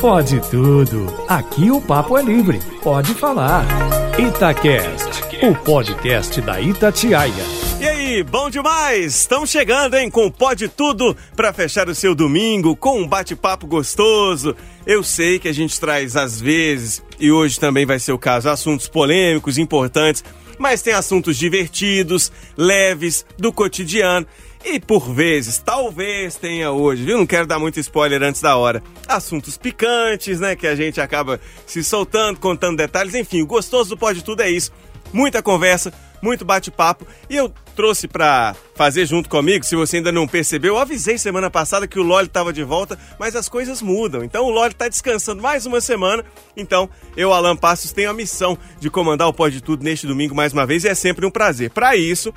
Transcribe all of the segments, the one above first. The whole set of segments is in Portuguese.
Pode tudo. Aqui o papo é livre. Pode falar. Itacast, o podcast da Itatiaia. E aí, bom demais? Estamos chegando, hein, com Pode Tudo para fechar o seu domingo com um bate-papo gostoso. Eu sei que a gente traz às vezes, e hoje também vai ser o caso, assuntos polêmicos, importantes, mas tem assuntos divertidos, leves, do cotidiano. E por vezes, talvez tenha hoje, viu? Não quero dar muito spoiler antes da hora. Assuntos picantes, né? Que a gente acaba se soltando, contando detalhes. Enfim, o gostoso do Pode Tudo é isso. Muita conversa, muito bate-papo. E eu trouxe para fazer junto comigo, se você ainda não percebeu, eu avisei semana passada que o Loli estava de volta, mas as coisas mudam. Então o Loli está descansando mais uma semana. Então eu, Alan Passos, tenho a missão de comandar o Pode Tudo neste domingo mais uma vez e é sempre um prazer. Para isso,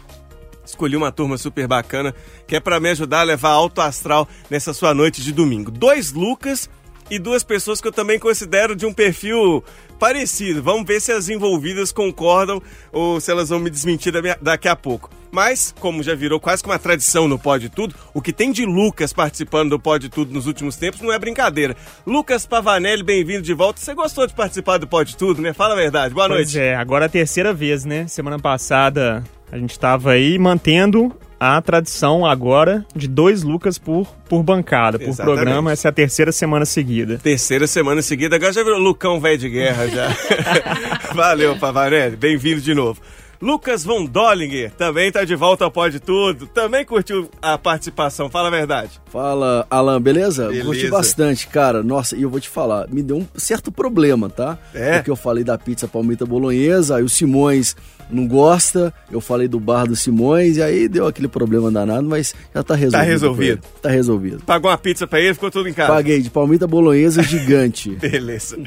escolhi uma turma super bacana que é para me ajudar a levar alto astral nessa sua noite de domingo. Dois Lucas e duas pessoas que eu também considero de um perfil parecido. Vamos ver se as envolvidas concordam ou se elas vão me desmentir daqui a pouco. Mas, como já virou quase que uma tradição no Pode Tudo, o que tem de Lucas participando do Pode Tudo nos últimos tempos não é brincadeira. Lucas Pavanelli, bem-vindo de volta. Você gostou de participar do Pode Tudo, né? Fala a verdade. Boa pois noite. é, agora é a terceira vez, né? Semana passada a gente estava aí mantendo a tradição agora de dois Lucas por, por bancada, por Exatamente. programa. Essa é a terceira semana seguida. Terceira semana seguida, agora já virou Lucão velho de guerra já. Valeu, Pavanelli, bem-vindo de novo. Lucas Von Dollinger também está de volta ao Pode Tudo, também curtiu a participação, fala a verdade. Fala, Alan, beleza? Beleza. Curti bastante, cara. Nossa, e eu vou te falar, me deu um certo problema, tá? É? Porque eu falei da pizza palmita bolonhesa, aí o Simões não gosta, eu falei do bar do Simões, e aí deu aquele problema danado, mas já tá resolvido. resolvido. com ele. Tá resolvido. Pagou uma pizza para ele, ficou tudo em casa. Paguei de palmita bolonhesa gigante. Beleza.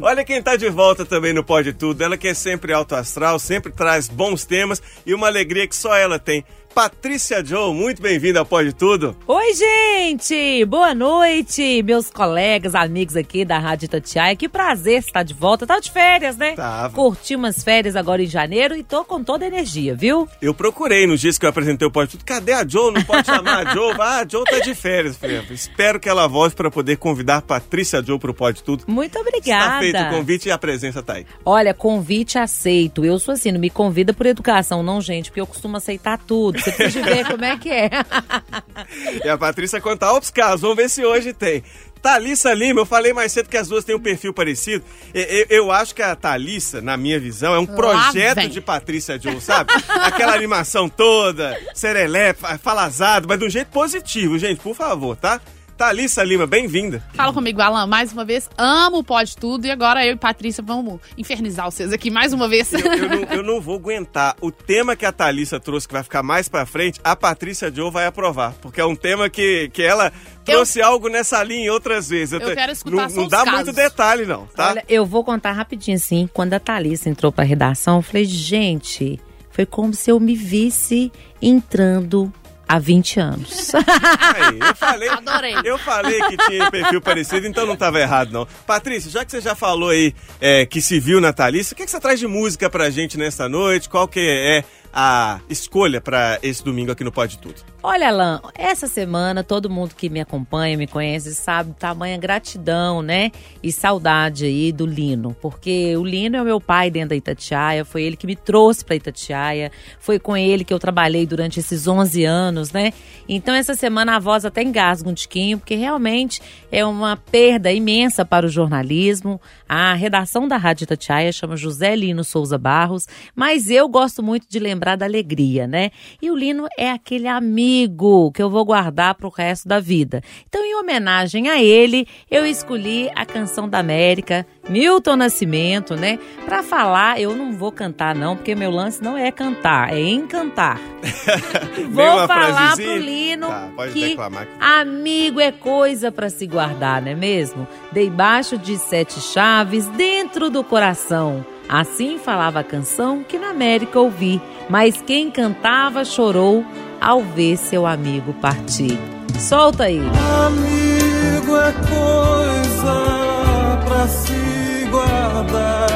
Olha quem tá de volta também no Pode Tudo. Ela que é sempre alto astral, sempre traz bons temas e uma alegria que só ela tem. Patrícia Joe, muito bem-vinda ao Pode Tudo. Oi, gente! Boa noite, meus colegas, amigos aqui da Rádio Itatiaia. Que prazer estar de volta. Tava de férias, né? Tava. Curti umas férias agora em janeiro e tô com toda a energia, viu? Eu procurei nos dias que eu apresentei o Pode Tudo. Cadê a Joe? Não pode chamar a Joe? Ah, a Joe tá de férias, filha. Espero que ela volte para poder convidar Patrícia Joe pro Pode Tudo. Muito Está obrigada. feito o convite e a presença tá aí. Olha, convite aceito. Eu sou assim, não me convida por educação, não, gente, porque eu costumo aceitar tudo. Você precisa ver como é que é. E a Patrícia conta altos casos. Vamos ver se hoje tem. Thalissa Lima, eu falei mais cedo que as duas têm um perfil parecido. E- Eu, eu acho que a Thalissa, na minha visão, é um projeto vem. de Patrícia Joe, sabe? Aquela animação toda, serelé, fa- falazado, mas de um jeito positivo, gente, por favor, tá? Thalissa Lima, bem-vinda. Fala comigo, Alan, mais uma vez. Amo o Pode Tudo e agora eu e Patrícia vamos infernizar vocês aqui mais uma vez. Eu, eu não, eu não vou aguentar. O tema que a Thalissa trouxe, que vai ficar mais pra frente, a Patrícia Joe vai aprovar. Porque é um tema que, que ela trouxe algo nessa linha outras vezes. Eu te- quero escutar Não, só não os dá casos. muito detalhe, não, tá? Olha, eu vou contar rapidinho, assim. Quando a Thalissa entrou pra redação, eu falei, gente, foi como se eu me visse entrando há 20 anos. Aí, eu falei, Adorei. eu falei que tinha perfil parecido, então não estava errado, não. Patrícia, já que você já falou aí é, que se viu na Thalissa, o que, que você traz de música pra gente nessa noite? Qual que é a escolha pra esse domingo aqui no Pode Tudo? Olha, Alan, essa semana todo mundo que me acompanha, me conhece, sabe tamanha gratidão, né? E saudade aí do Lino, porque o Lino é o meu pai dentro da Itatiaia, foi ele que me trouxe para Itatiaia, foi com ele que eu trabalhei durante esses 11 anos, né? Então essa semana a voz até engasga um tiquinho, porque realmente é uma perda imensa para o jornalismo. A redação da Rádio Itatiaia chama José Lino Souza Barros, mas eu gosto muito de lembrar da alegria, né? E o Lino é aquele amigo que eu vou guardar pro resto da vida. Então, em homenagem a ele, eu escolhi a canção da América, Milton Nascimento, né? Pra falar, eu não vou cantar não, porque meu lance não é cantar, é encantar. Vou falar frasezinha? pro Lino Tá, que declamar. amigo é coisa pra se guardar, não é mesmo? Debaixo de sete chaves, dentro do coração. Assim falava a canção que na América ouvi, mas quem cantava chorou ao ver seu amigo partir. Solta aí. Amigo é coisa pra se guardar.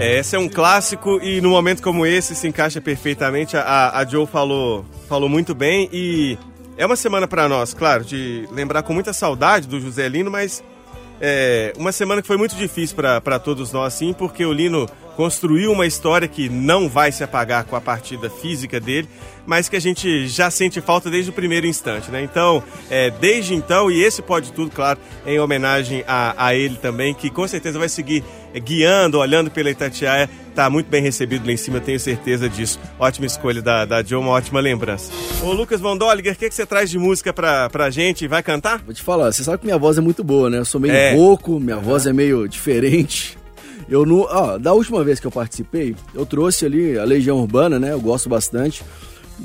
É, esse é um clássico e no momento como esse se encaixa perfeitamente. A, a Joe falou, falou muito bem e é uma semana pra nós, claro, de lembrar com muita saudade do José Lino, mas É, uma semana que foi muito difícil para todos nós, sim, porque o Lino construiu uma história que não vai se apagar com a partida física dele, mas que a gente já sente falta desde o primeiro instante, né? Então, é, desde então, e esse pode tudo, claro, em homenagem a, a ele também, que com certeza vai seguir guiando, olhando pela Itatiaia, tá muito bem recebido lá em cima, tenho certeza disso. Ótima escolha da, da Joe, uma ótima lembrança. Ô Lucas Von Dolliger, o que, que você traz de música pra, pra gente? Vai cantar? Vou te falar, você sabe que minha voz é muito boa, né? Eu sou meio É. rouco, minha voz é meio diferente. Eu não, ó, da última vez que eu participei, eu trouxe ali a Legião Urbana, né? Eu gosto bastante,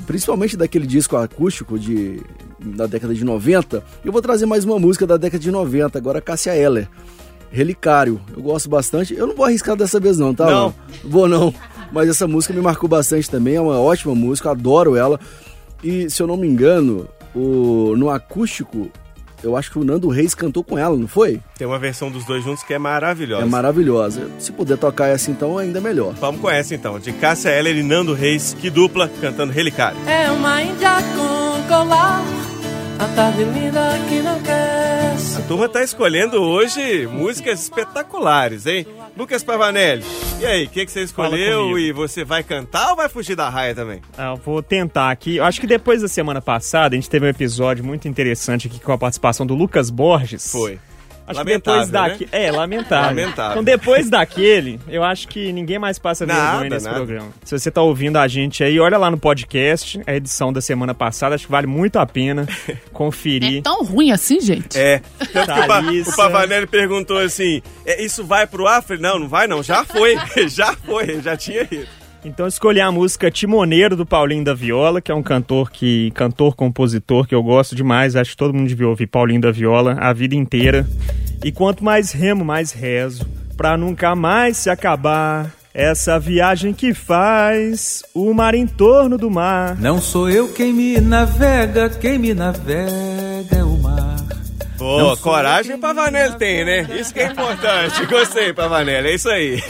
principalmente daquele disco acústico de da década de 90. Eu vou trazer mais uma música da década de 90, agora Cássia Eller. Relicário. Eu gosto bastante. Eu não vou arriscar dessa vez não, tá? Não. Vou não. Mas essa música me marcou bastante também, é uma ótima música, adoro ela. E se eu não me engano, o no acústico eu acho que o Nando Reis cantou com ela, não foi? Tem uma versão dos dois juntos que é maravilhosa. É maravilhosa. Se puder tocar essa então, ainda melhor. Vamos com essa então, de Cássia Eller e Nando Reis, que dupla, cantando Relicário. É uma índia com colar, a tarde linda que não quer. A turma tá escolhendo hoje músicas espetaculares, hein? Lucas Pavanelli, e aí, o que, que você escolheu e você vai cantar ou vai fugir da raia também? Ah, eu vou tentar aqui. Eu acho que depois da semana passada, a gente teve um episódio muito interessante aqui com a participação do Lucas Borges. Foi. Acho Lamentável, que depois daqui... É, lamentável. Lamentável. Então depois daquele, eu acho que ninguém mais passa Nada, vergonha nesse nada. programa. Se você tá ouvindo a gente aí, olha lá no podcast, a edição da semana passada, acho que vale muito a pena conferir. É tão ruim assim, gente? É. Que o, Pa- Thalissa. o Pavanelli perguntou assim: "É, isso vai pro ar? Falei, não, não vai não, já foi. já foi, já tinha ido. Então escolhi a música Timoneiro do Paulinho da Viola, que é um cantor que cantor compositor que eu gosto demais, acho que todo mundo devia ouvir Paulinho da Viola a vida inteira. E quanto mais remo, mais rezo, pra nunca mais se acabar essa viagem que faz o mar em torno do mar. Não sou eu quem me navega, quem me navega. Coragem o Pavanelli tem, né? Isso que é importante. Gostei, Pavanelli, é isso aí.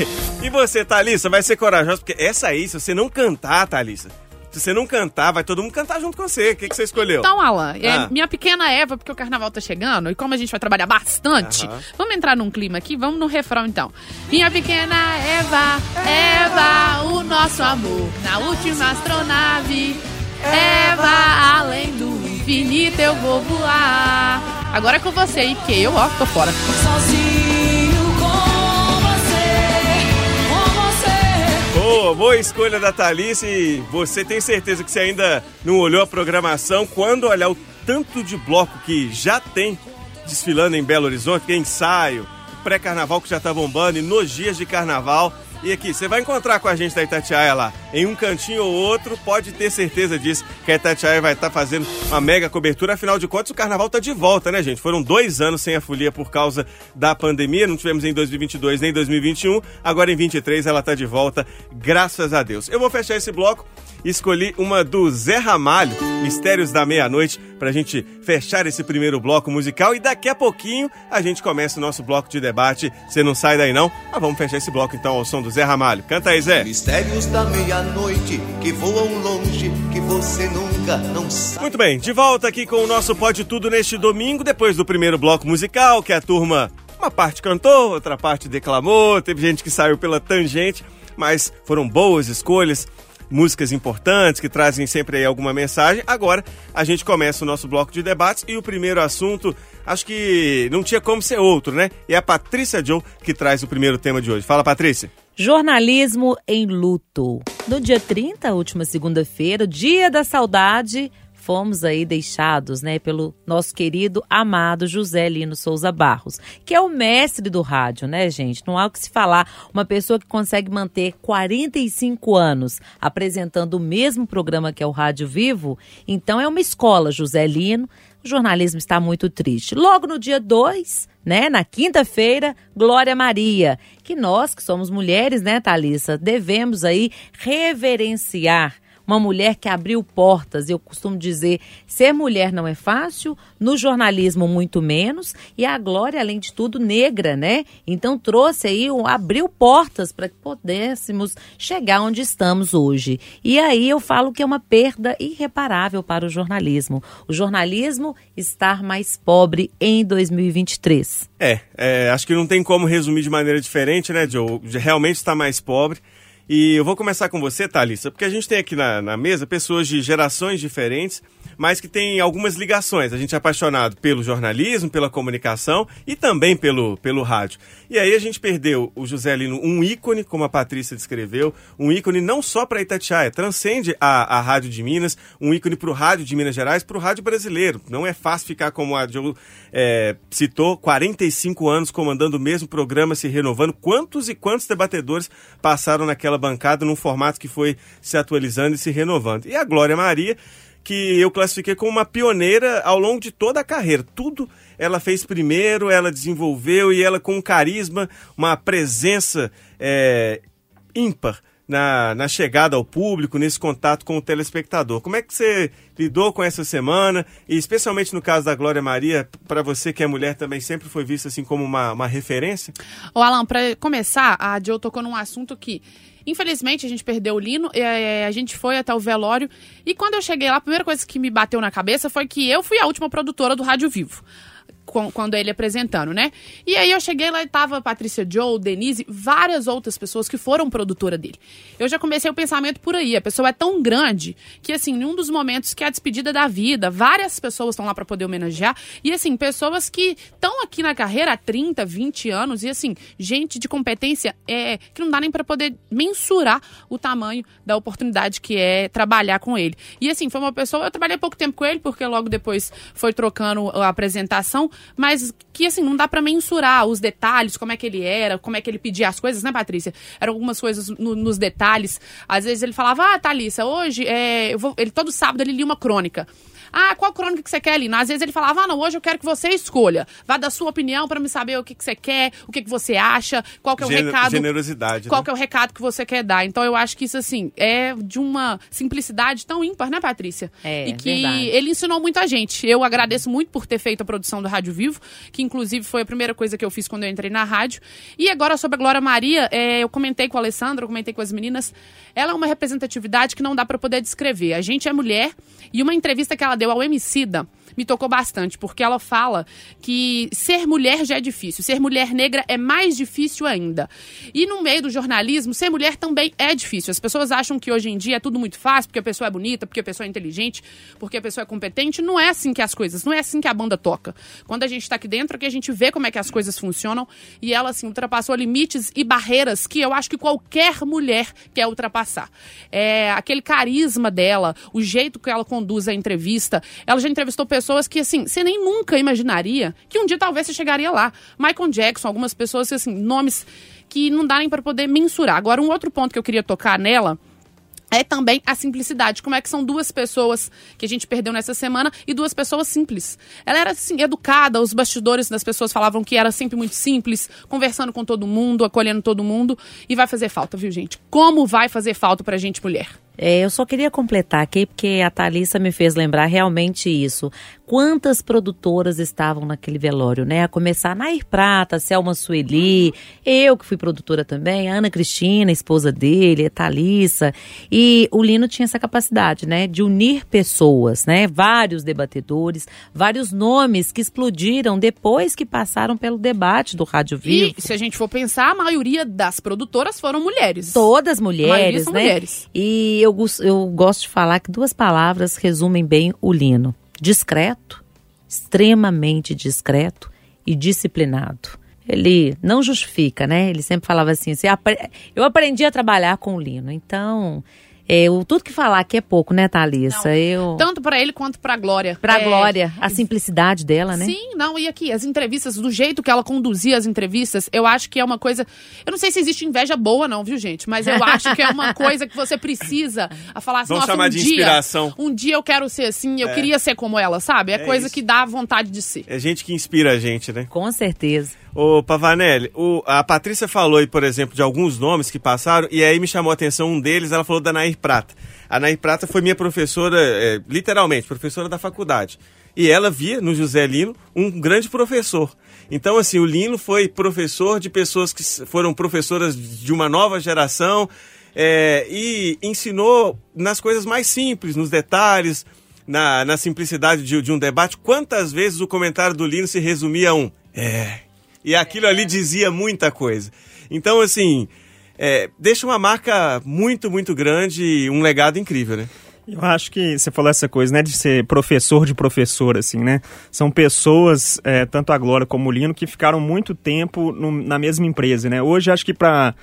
E você, Thalissa, vai ser corajosa, porque essa aí, se você não cantar, Thalissa, se você não cantar, vai todo mundo cantar junto com você. O que, que você escolheu? Então, Alan, é Ah. minha pequena Eva, porque o carnaval tá chegando e como a gente vai trabalhar bastante, Aham. vamos entrar num clima aqui, vamos no refrão então. Minha pequena Eva, Eva, o nosso amor na última astronave. Eva, além do infinito eu vou voar. Agora é com você aí, porque eu, ó, tô fora. Sozinho com você, com você. Boa, boa escolha da Thalissa e você tem certeza que você ainda não olhou a programação quando olhar o tanto de bloco que já tem desfilando em Belo Horizonte, que é ensaio, pré-carnaval que já tá bombando e nos dias de carnaval. E aqui, você vai encontrar com a gente da Itatiaia lá, em um cantinho ou outro, pode ter certeza disso, que a Itatiaia vai estar fazendo uma mega cobertura. Afinal de contas, o carnaval tá de volta, né, gente? Foram dois anos sem a folia por causa da pandemia, não tivemos em 2022 nem em 2021, agora em 23 ela tá de volta, graças a Deus. Eu vou fechar esse bloco escolhi uma do Zé Ramalho, Mistérios da Meia-Noite, pra gente fechar esse primeiro bloco musical e daqui a pouquinho a gente começa o nosso bloco de debate. Você não sai daí não? Mas vamos fechar esse bloco então ao som do Zé Ramalho. Canta aí, Zé. Mistérios da meia-noite que voam longe, que você nunca não sabe. Muito bem, de volta aqui com o nosso Pode Tudo neste domingo, depois do primeiro bloco musical, que a turma, uma parte cantou, outra parte declamou, teve gente que saiu pela tangente, mas foram boas escolhas, músicas importantes que trazem sempre aí alguma mensagem. Agora a gente começa o nosso bloco de debates e o primeiro assunto, acho que não tinha como ser outro, né? E é a Patrícia Joe que traz o primeiro tema de hoje. Fala, Patrícia. Jornalismo em luto. No dia 30, última segunda-feira, dia da saudade, fomos aí deixados, né, pelo nosso querido, amado José Lino Souza Barros, que é o mestre do rádio, né, gente? Não há o que se falar. Uma pessoa que consegue manter 45 anos apresentando o mesmo programa que é o Rádio Vivo, então é uma escola, José Lino. O jornalismo está muito triste. Logo no dia 2, né, na quinta-feira, Glória Maria, que nós que somos mulheres, né, Thalissa, devemos aí reverenciar uma mulher que abriu portas. Eu costumo dizer, ser mulher não é fácil, no jornalismo muito menos, e a Glória, além de tudo, negra, né? Então trouxe aí, um, abriu portas para que pudéssemos chegar onde estamos hoje. E aí eu falo que é uma perda irreparável para o jornalismo. O jornalismo estar mais pobre em 2023. É, é, acho que não tem como resumir de maneira diferente, né, Joe? Realmente está mais pobre. E eu vou começar com você, Thalissa, porque a gente tem aqui na, na mesa pessoas de gerações diferentes, mas que têm algumas ligações. A gente é apaixonado pelo jornalismo, pela comunicação e também pelo, pelo rádio. E aí a gente perdeu o José Lino, um ícone, como a Patrícia descreveu, um ícone não só para Itatiaia, transcende a, a Rádio de Minas, um ícone para o rádio de Minas Gerais, para o rádio brasileiro. Não é fácil ficar, como a Joe é, citou, 45 anos comandando o mesmo programa, se renovando. Quantos e quantos debatedores passaram naquela bancada num formato que foi se atualizando e se renovando? E a Glória Maria que eu classifiquei como uma pioneira ao longo de toda a carreira. Tudo ela fez primeiro, ela desenvolveu e ela com um carisma, uma presença é, ímpar na, na chegada ao público, nesse contato com o telespectador. Como é que você lidou com essa semana? E especialmente no caso da Glória Maria, para você que é mulher também sempre foi vista assim como uma, uma referência? Ô Alan, para começar, a Joe tocou num assunto que Infelizmente, a gente perdeu o Lino, a gente foi até o velório. E quando eu cheguei lá, a primeira coisa que me bateu na cabeça foi que eu fui a última produtora do Rádio Vivo quando ele apresentando, né? E aí eu cheguei lá e tava Patrícia Joe, Denise, várias outras pessoas que foram produtora dele. Eu já comecei o pensamento por aí. A pessoa é tão grande que, assim, em um dos momentos que é a despedida da vida, várias pessoas estão lá para poder homenagear. E, assim, pessoas que estão aqui na carreira há 30, 20 anos. E, assim, gente de competência é que não dá nem para poder mensurar o tamanho da oportunidade que é trabalhar com ele. E, assim, foi uma pessoa. Eu trabalhei pouco tempo com ele, porque logo depois foi trocando a apresentação mas que assim, não dá para mensurar os detalhes, como é que ele era, como é que ele pedia as coisas, né, Patrícia? Eram algumas coisas no, nos detalhes. Às vezes ele falava, ah, Thalissa, hoje, é, ele todo sábado ele lia uma crônica. Ah, qual crônica que você quer, Lina? Às vezes ele falava, ah, não, hoje eu quero que você escolha. Vá da sua opinião para me saber o que, que você quer, o que, que você acha, qual que é o Gen recado. Generosidade. Qual né? que é o recado que você quer dar. Então eu acho que isso, assim, é de uma simplicidade tão ímpar, né, Patrícia? É, E que verdade. ele ensinou muita gente. Eu agradeço muito por ter feito a produção do Rádio Vivo, que inclusive foi a primeira coisa que eu fiz quando eu entrei na rádio. E agora sobre a Glória Maria, é, eu comentei com a Alessandra, eu comentei com as meninas. Ela é uma representatividade que não dá para poder descrever. A gente é mulher e uma entrevista que ela deu ao Emicida me tocou bastante, porque ela fala que ser mulher já é difícil, ser mulher negra é mais difícil ainda. E no meio do jornalismo, ser mulher também é difícil. As pessoas acham que hoje em dia é tudo muito fácil, porque a pessoa é bonita, porque a pessoa é inteligente, porque a pessoa é competente. Não é assim que as coisas, não é assim que a banda toca. Quando a gente tá aqui dentro, é que a gente vê como é que as coisas funcionam. E ela, assim, ultrapassou limites e barreiras que eu acho que qualquer mulher quer ultrapassar. É, aquele carisma dela, o jeito que ela conduz a entrevista. Ela já entrevistou pessoas que, assim, você nem nunca imaginaria que um dia talvez você chegaria lá. Michael Jackson, algumas pessoas, assim, nomes que não dá nem para poder mensurar. Agora, um outro ponto que eu queria tocar nela é também a simplicidade. Como é que são duas pessoas que a gente perdeu nessa semana e duas pessoas simples. Ela era assim, educada, os bastidores das pessoas falavam que era sempre muito simples, conversando com todo mundo, acolhendo todo mundo. E vai fazer falta, viu, gente? Como vai fazer falta pra gente mulher? É, eu só queria completar aqui, porque a Thalissa me fez lembrar realmente isso. Quantas produtoras estavam naquele velório, né? A começar Nair Prata, Selma Sueli, eu que fui produtora também, a Ana Cristina, esposa dele, a Thalissa. E o Lino tinha essa capacidade, né? De unir pessoas, né? Vários debatedores, vários nomes que explodiram depois que passaram pelo debate do Rádio Vivo. E se a gente for pensar, a maioria das produtoras foram mulheres. Todas mulheres, né? mulheres. E eu, eu gosto de falar que duas palavras resumem bem o Lino: discreto, extremamente discreto e disciplinado. Ele não justifica, né? Ele sempre falava assim: "Você apre- eu aprendi a trabalhar com o Lino, então é, o, tudo que falar aqui é pouco, né, Thalissa? Não. Eu. Tanto pra ele quanto pra Glória. Pra É, Glória, a simplicidade dela, né? Sim, não, e aqui, as entrevistas, do jeito que ela conduzia as entrevistas, eu acho que é uma coisa. Eu não sei se existe inveja boa, não, viu, gente? Mas eu acho que é uma coisa que você precisa a falar assim, Vamos nossa, chamar um de dia, inspiração. Um dia eu quero ser assim, eu queria ser como ela, sabe? É, É coisa isso. que dá vontade de ser. É gente que inspira a gente, né? Com certeza. Ô, Pavanelli, o- a Patrícia falou aí, por exemplo, de alguns nomes que passaram, e aí me chamou a atenção um deles, ela falou da Nair Prata. A Nair Prata foi minha professora, é, literalmente, professora da faculdade. E ela via no José Lino um grande professor. Então, assim, o Lino foi professor de pessoas que foram professoras de uma nova geração é, e ensinou nas coisas mais simples, nos detalhes, na, na simplicidade de, de um debate. Quantas vezes o comentário do Lino se resumia a um é. E aquilo ali dizia muita coisa. Então, assim, é, deixa uma marca muito, muito grande e um legado incrível, né? Eu acho que você falou essa coisa, né, de ser professor de professor, assim, né? São pessoas, é, tanto a Glória como o Lino, que ficaram muito tempo no- na mesma empresa, né? Hoje, acho que para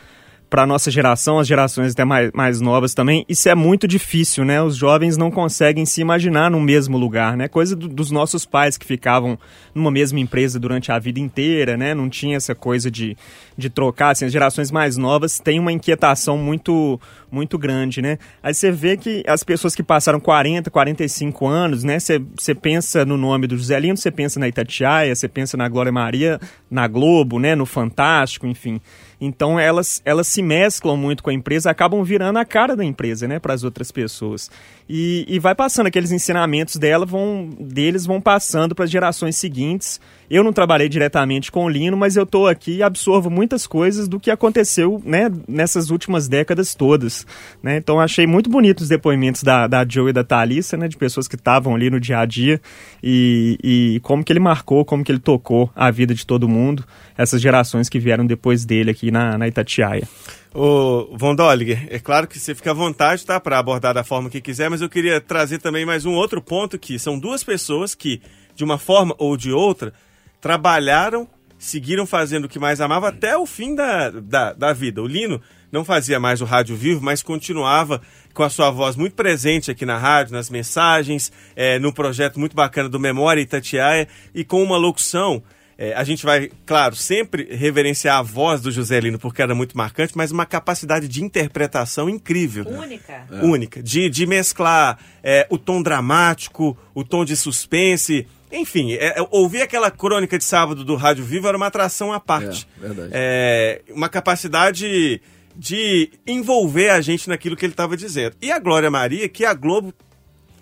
para nossa geração, as gerações até mais, mais novas também, isso é muito difícil, né? Os jovens não conseguem se imaginar no mesmo lugar, né? Coisa do- dos nossos pais que ficavam numa mesma empresa durante a vida inteira, né? Não tinha essa coisa de, de trocar, assim, as gerações mais novas têm uma inquietação muito muito grande, né? Aí você vê que as pessoas que passaram 40, 45 anos, né? Você você pensa no nome do José Lino, você pensa na Itatiaia, você pensa na Glória Maria, na Globo, né? No Fantástico, enfim. Então elas, elas se mesclam muito com a empresa, acabam virando a cara da empresa, né, para as outras pessoas. E, e vai passando aqueles ensinamentos dela, vão, deles vão passando para as gerações seguintes. Eu não trabalhei diretamente com o Lino, mas eu estou aqui e absorvo muitas coisas do que aconteceu, né, nessas últimas décadas todas. Né? Então achei muito bonitos os depoimentos da, da Joe e da Thalissa, né, de pessoas que estavam ali no dia a dia e, e como que ele marcou, como que ele tocou a vida de todo mundo, essas gerações que vieram depois dele aqui na, na Itatiaia. Ô, Von Dolliger, é claro que você fica à vontade, tá, para abordar da forma que quiser, mas eu queria trazer também mais um outro ponto que são duas pessoas que, de uma forma ou de outra, trabalharam, seguiram fazendo o que mais amava até o fim da, da, da vida. O Lino não fazia mais o rádio vivo, mas continuava com a sua voz muito presente aqui na rádio, nas mensagens, é, no projeto muito bacana do Memória Itatiaia e com uma locução é, a gente vai, claro, sempre reverenciar a voz do José Lino porque era muito marcante, mas uma capacidade de interpretação incrível. Única. Única. De, de mesclar é, o tom dramático, o tom de suspense. Enfim, é, é, ouvir aquela crônica de sábado do Rádio Vivo era uma atração à parte. É, verdade. É, uma capacidade de envolver a gente naquilo que ele estava dizendo. E a Glória Maria, que a Globo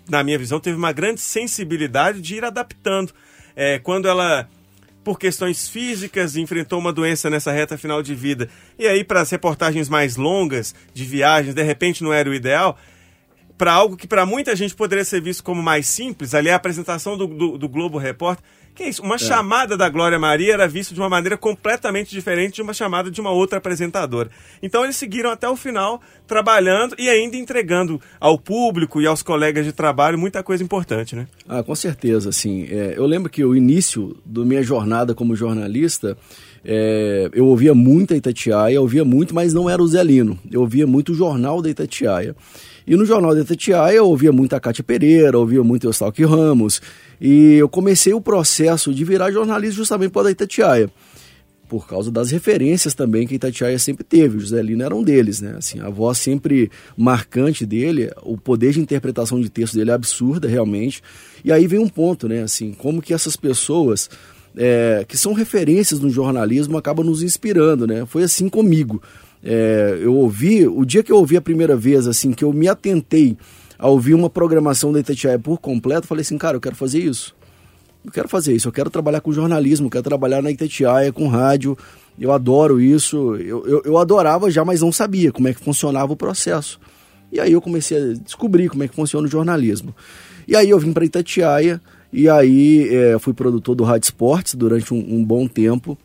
na minha visão, teve uma grande sensibilidade de ir adaptando. É, quando ela, por questões físicas, enfrentou uma doença nessa reta final de vida, e aí para as reportagens mais longas, de viagens, de repente não era o ideal, para algo que para muita gente poderia ser visto como mais simples, ali a apresentação do, do, do Globo Repórter, que é isso, uma chamada da Glória Maria era vista de uma maneira completamente diferente de uma chamada de uma outra apresentadora. Então eles seguiram até o final, trabalhando e ainda entregando ao público e aos colegas de trabalho muita coisa importante, né? Ah, com certeza, assim. É, eu lembro que o início da minha jornada como jornalista, é, eu ouvia muito a Itatiaia, eu ouvia muito, mas não era o Zé Lino. Eu ouvia muito o jornal da Itatiaia. E no Jornal da Itatiaia eu ouvia muito a Cátia Pereira, ouvia muito o Eustalque Ramos. E eu comecei o processo de virar jornalista justamente por da Itatiaia. Por causa das referências também que a Itatiaia sempre teve. O José Lino era um deles, né? Assim, a voz sempre marcante dele, o poder de interpretação de texto dele é absurda, realmente. E aí vem um ponto, né? Assim, como que essas pessoas é, que são referências no jornalismo acabam nos inspirando, né? Foi assim comigo. É, eu ouvi, o dia que eu ouvi a primeira vez, assim, que eu me atentei a ouvir uma programação da Itatiaia por completo, falei assim, cara, eu quero fazer isso. Eu quero fazer isso, eu quero trabalhar com jornalismo, quero trabalhar na Itatiaia, com rádio, eu adoro isso, eu, eu, eu adorava já, mas não sabia como é que funcionava o processo. E aí eu comecei a descobrir como é que funciona o jornalismo. E aí eu vim para Itatiaia, e aí é, fui produtor do Rádio Esportes durante um, um bom tempo,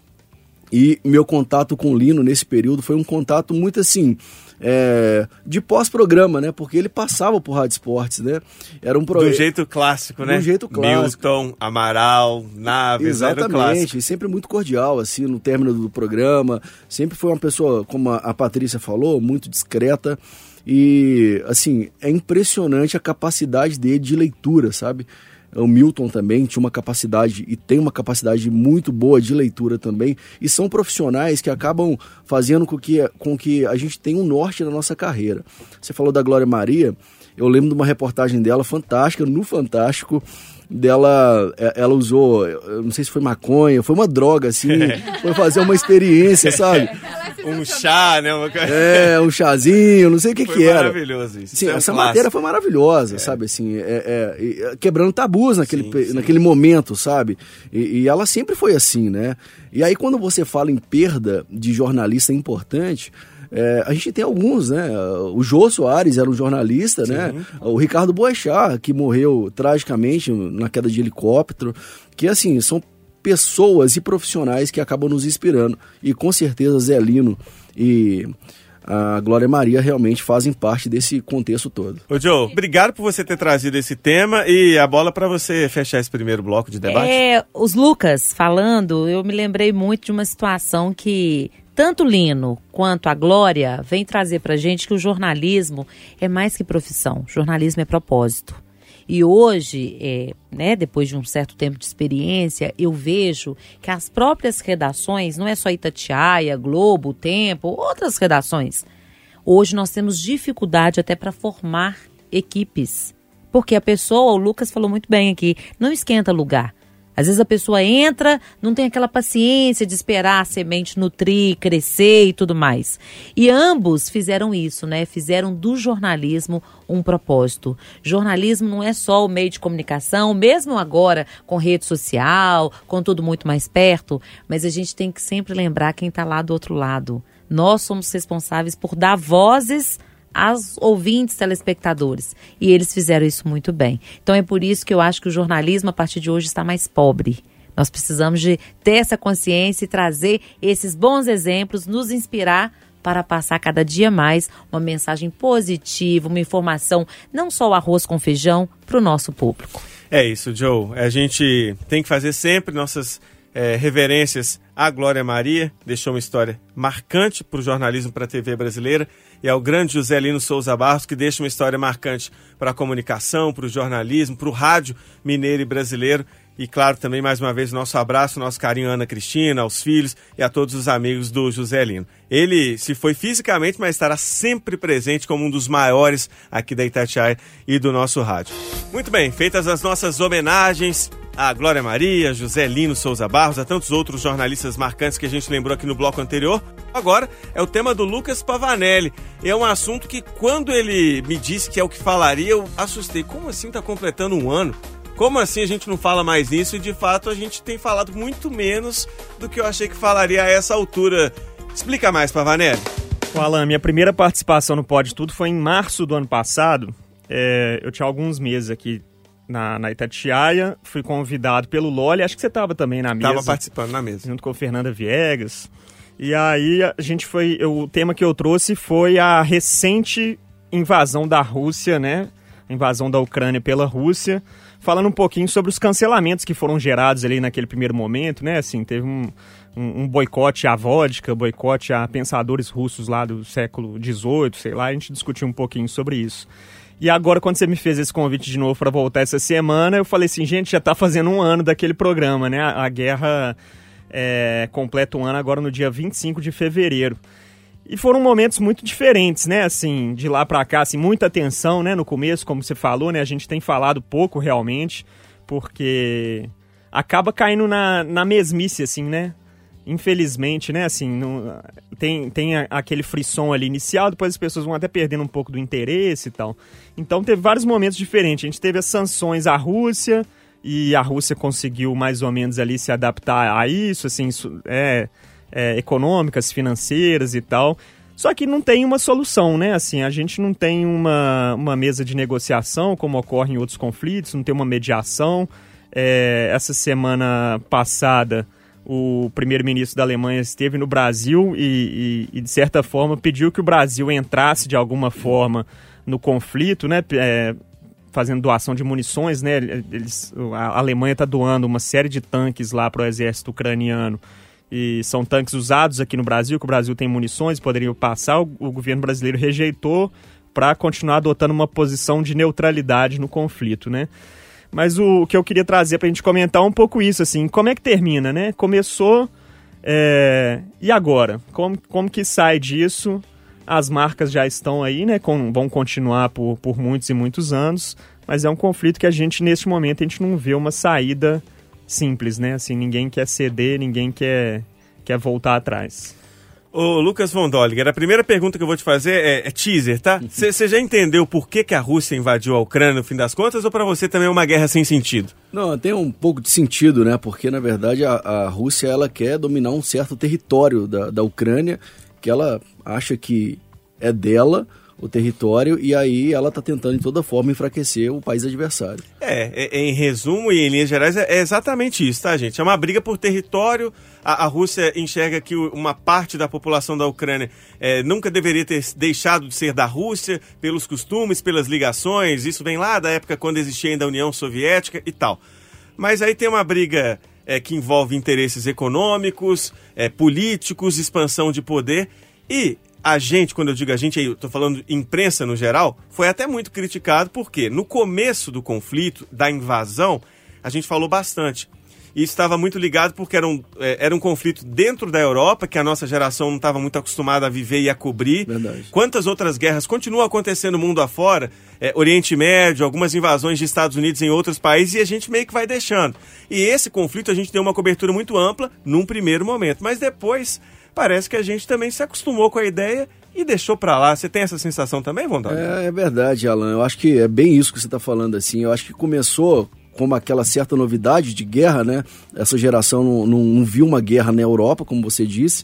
e meu contato com o Lino nesse período foi um contato muito assim, é, de pós-programa, né? Porque ele passava por Rádio Esportes, né? Era um Do jeito clássico, né? Do jeito clássico. Milton, Amaral, Naves. Exatamente, e sempre muito cordial, assim, no término do programa. Sempre foi uma pessoa, como a Patrícia falou, muito discreta. E, assim, é impressionante a capacidade dele de leitura, sabe? O Milton também tinha uma capacidade e tem uma capacidade muito boa de leitura também. E são profissionais que acabam fazendo com que, com que a gente tenha um norte na nossa carreira. Você falou da Glória Maria, eu lembro de uma reportagem dela fantástica, no Fantástico, dela, é, ela usou, eu não sei se foi maconha, foi uma droga, assim, foi fazer uma experiência, sabe? Um chá, né? Uma... É, um chazinho, não sei o que Foi que era. maravilhoso isso. Sim, é um essa clássico. matéria foi maravilhosa, sabe, assim, é, é, e, quebrando tabus naquele, pe- naquele momento, sabe? E, e ela sempre foi assim, né? E aí quando você fala em perda de jornalista importante, é, a gente tem alguns, né? O Jô Soares era um jornalista, né? O Ricardo Boechat, que morreu tragicamente na queda de helicóptero, que assim, são pessoas e profissionais que acabam nos inspirando. E com certeza Zé Lino e a Glória Maria realmente fazem parte desse contexto todo. Ô, Joe, obrigado por você ter trazido esse tema e a bola para você fechar esse primeiro bloco de debate. É, os Lucas falando, eu me lembrei muito de uma situação que tanto Lino quanto a Glória vem trazer pra gente que o jornalismo é mais que profissão, jornalismo é propósito. E hoje, é, né, depois de um certo tempo de experiência, eu vejo que as próprias redações, não é só Itatiaia, Globo, Tempo, outras redações, hoje nós temos dificuldade até para formar equipes. Porque a pessoa, o Lucas falou muito bem aqui, não esquenta lugar. Às vezes a pessoa entra, não tem aquela paciência de esperar a semente nutrir, crescer e tudo mais. E ambos fizeram isso, né? Fizeram do jornalismo um propósito. Jornalismo não é só o meio de comunicação, mesmo agora com rede social, com tudo muito mais perto, mas a gente tem que sempre lembrar quem está lá do outro lado. Nós somos responsáveis por dar vozes aos ouvintes, telespectadores. E eles fizeram isso muito bem. Então é por isso que eu acho que o jornalismo, a partir de hoje, está mais pobre. Nós precisamos de ter essa consciência e trazer esses bons exemplos, nos inspirar para passar cada dia mais uma mensagem positiva, uma informação, não só o arroz com feijão, para o nosso público. É isso, Joe. A gente tem que fazer sempre nossas é, reverências à Glória Maria. Deixou uma história marcante para o jornalismo, para a TV brasileira. E ao grande José Lino Souza Barros, que deixa uma história marcante para a comunicação, para o jornalismo, para o rádio mineiro e brasileiro. E claro, também mais uma vez nosso abraço, nosso carinho à Ana Cristina, aos filhos e a todos os amigos do José Lino. Ele se foi fisicamente, mas estará sempre presente como um dos maiores aqui da Itatiaia e do nosso rádio. Muito bem, feitas as nossas homenagens a Glória Maria, José Lino Souza Barros, a tantos outros jornalistas marcantes que a gente lembrou aqui no bloco anterior. Agora é o tema do Lucas Pavanelli. É um assunto que quando ele me disse que é o que falaria, eu assustei. Como assim tá completando um ano? Como assim a gente não fala mais nisso? E de fato a gente tem falado muito menos do que eu achei que falaria a essa altura. Explica mais, Pavanelli. O Alan, minha primeira participação no Pode Tudo foi em março do ano passado. É, eu tinha alguns meses aqui na, na Itatiaia, fui convidado pelo Loli, acho que você estava também na mesa. Estava participando na mesa. Junto com a Fernanda Viegas. E aí a gente foi. o tema que eu trouxe foi a recente invasão da Rússia, né? A invasão da Ucrânia pela Rússia. Falando um pouquinho sobre os cancelamentos que foram gerados ali naquele primeiro momento, né? Assim, teve um, um, um boicote à vodka, boicote a pensadores russos lá do século XVIII, sei lá. A gente discutiu um pouquinho sobre isso. E agora, quando você me fez esse convite de novo para voltar essa semana, eu falei assim, gente, já tá fazendo um ano daquele programa, né? A, a guerra é, completa um ano agora no dia 25 de fevereiro. E foram momentos muito diferentes, né? Assim, de lá pra cá, assim, muita tensão, né? No começo, como você falou, né? A gente tem falado pouco realmente, porque acaba caindo na, na mesmice, assim, né? Infelizmente, né? Assim, não- tem, tem aquele frisson ali inicial, depois as pessoas vão até perdendo um pouco do interesse e tal. Então teve vários momentos diferentes. A gente teve as sanções à Rússia, e a Rússia conseguiu mais ou menos ali se adaptar a isso, assim, é, é, econômicas, financeiras e tal. Só que não tem uma solução, né? Assim, a gente não tem uma, uma mesa de negociação, como ocorre em outros conflitos, não tem uma mediação. É, essa semana passada, o primeiro-ministro da Alemanha esteve no Brasil e, e- e, de certa forma, pediu que o Brasil entrasse de alguma forma no conflito, né? É, fazendo doação de munições, né? Eles, a Alemanha está doando uma série de tanques lá para o exército ucraniano e são tanques usados aqui no Brasil, que o Brasil tem munições, poderiam passar. O, o governo brasileiro rejeitou para continuar adotando uma posição de neutralidade no conflito, né? Mas o, o que eu queria trazer para a gente comentar é um pouco isso, assim, como é que termina, né? Começou, é, e agora? Como, como que sai disso? As marcas já estão aí, né? Com, vão continuar por, por muitos e muitos anos, mas é um conflito que a gente, neste momento, a gente não vê uma saída simples, né? Assim, ninguém quer ceder, ninguém quer, quer voltar atrás. Ô, Lucas Von Dolliger, a primeira pergunta que eu vou te fazer é, é teaser, tá? Você já entendeu por que, que a Rússia invadiu a Ucrânia no fim das contas ou para você também é uma guerra sem sentido? Não, tem um pouco de sentido, né? Porque, na verdade, a, a Rússia ela quer dominar um certo território da, da Ucrânia que ela acha que é dela, o território e aí ela está tentando de toda forma enfraquecer o país adversário. É, é, em resumo e em linhas gerais é, é exatamente isso, tá, gente? É uma briga por território. A, Rússia enxerga que uma parte da população da Ucrânia é, nunca deveria ter deixado de ser da Rússia pelos costumes, pelas ligações. Isso vem lá da época quando existia ainda a União Soviética e tal. Mas aí tem uma briga é, que envolve interesses econômicos, é, políticos, expansão de poder. E a gente, quando eu digo a gente, eu tô falando imprensa no geral, foi até muito criticado, porque no começo do conflito, da invasão, a gente falou bastante. E estava muito ligado porque era um, é, era um conflito dentro da Europa, que a nossa geração não estava muito acostumada a viver e a cobrir. Verdade. Quantas outras guerras continuam acontecendo mundo afora? É, Oriente Médio, algumas invasões de Estados Unidos em outros países e a gente meio que vai deixando. E esse conflito a gente deu uma cobertura muito ampla num primeiro momento, mas depois parece que a gente também se acostumou com a ideia e deixou pra lá. Você tem essa sensação também, Vondor? É, é verdade, Alan. Eu acho que é bem isso que você está falando assim. Eu acho que começou como aquela certa novidade de guerra, né? Essa geração não, não- não viu uma guerra na Europa, como você disse,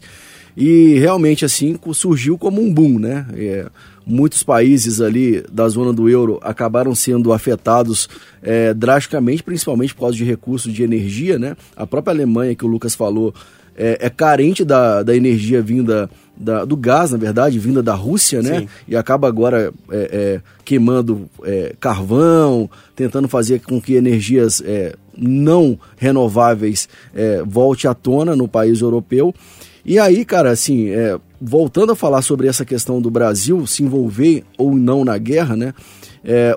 e realmente assim surgiu como um boom, né? É, muitos países ali da zona do euro acabaram sendo afetados é, drasticamente, principalmente por causa de recursos de energia, né? A própria Alemanha, que o Lucas falou, é, é carente da, da energia vinda da- do gás, na verdade, vinda da Rússia, né? Sim. E acaba agora é, é, queimando é, carvão, tentando fazer com que energias é, não renováveis é, volte à tona no país europeu. E aí, cara, assim, é, voltando a falar sobre essa questão do Brasil se envolver ou não na guerra, né?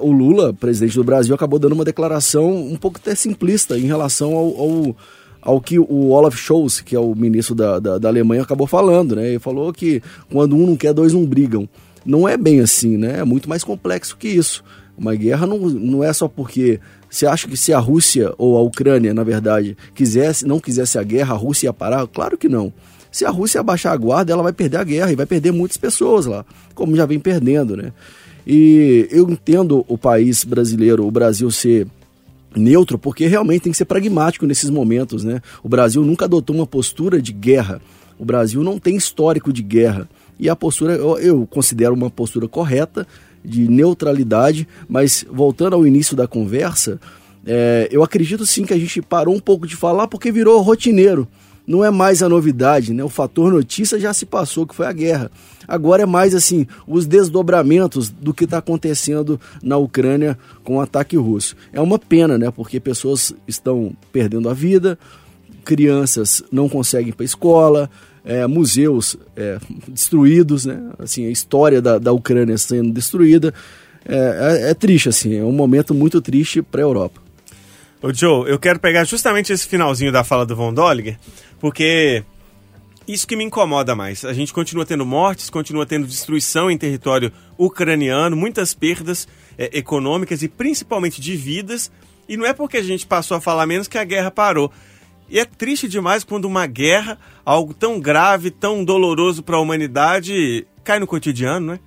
O Lula, presidente do Brasil, acabou dando uma declaração um pouco até simplista em relação ao, ao, ao que o Olaf Scholz, que é o ministro da, da, da Alemanha, acabou falando, né? Ele falou que quando um não quer, dois não brigam. Não é bem assim, né? É muito mais complexo que isso. Uma guerra não, não é só porque você acha que se a Rússia ou a Ucrânia, na verdade, quisesse, não quisesse a guerra, a Rússia ia parar? Claro que não. Se a Rússia abaixar a guarda, ela vai perder a guerra e vai perder muitas pessoas lá, como já vem perdendo, né? E eu entendo o país brasileiro, o Brasil ser neutro, porque realmente tem que ser pragmático nesses momentos, né? O Brasil nunca adotou uma postura de guerra. O Brasil não tem histórico de guerra. E a postura, eu, eu considero uma postura correta, de neutralidade, mas voltando ao início da conversa, é, eu acredito sim que a gente parou um pouco de falar porque virou rotineiro. Não é mais a novidade, né? O fator notícia já se passou, que foi a guerra. Agora é mais assim, os desdobramentos do que está acontecendo na Ucrânia com o ataque russo. É uma pena, né? Porque pessoas estão perdendo a vida, crianças não conseguem ir para a escola, é, museus é, destruídos, né? Assim, a história da, da Ucrânia sendo destruída. É, é- é triste, assim, é um momento muito triste para a Europa. Ô Joe, eu quero pegar justamente esse finalzinho da fala do Von Dolliger, porque isso que me incomoda mais. A gente continua tendo mortes, continua tendo destruição em território ucraniano, muitas perdas é, econômicas e principalmente de vidas, e não é porque a gente passou a falar menos que a guerra parou. E é triste demais quando uma guerra, algo tão grave, tão doloroso para a humanidade, cai no cotidiano, né?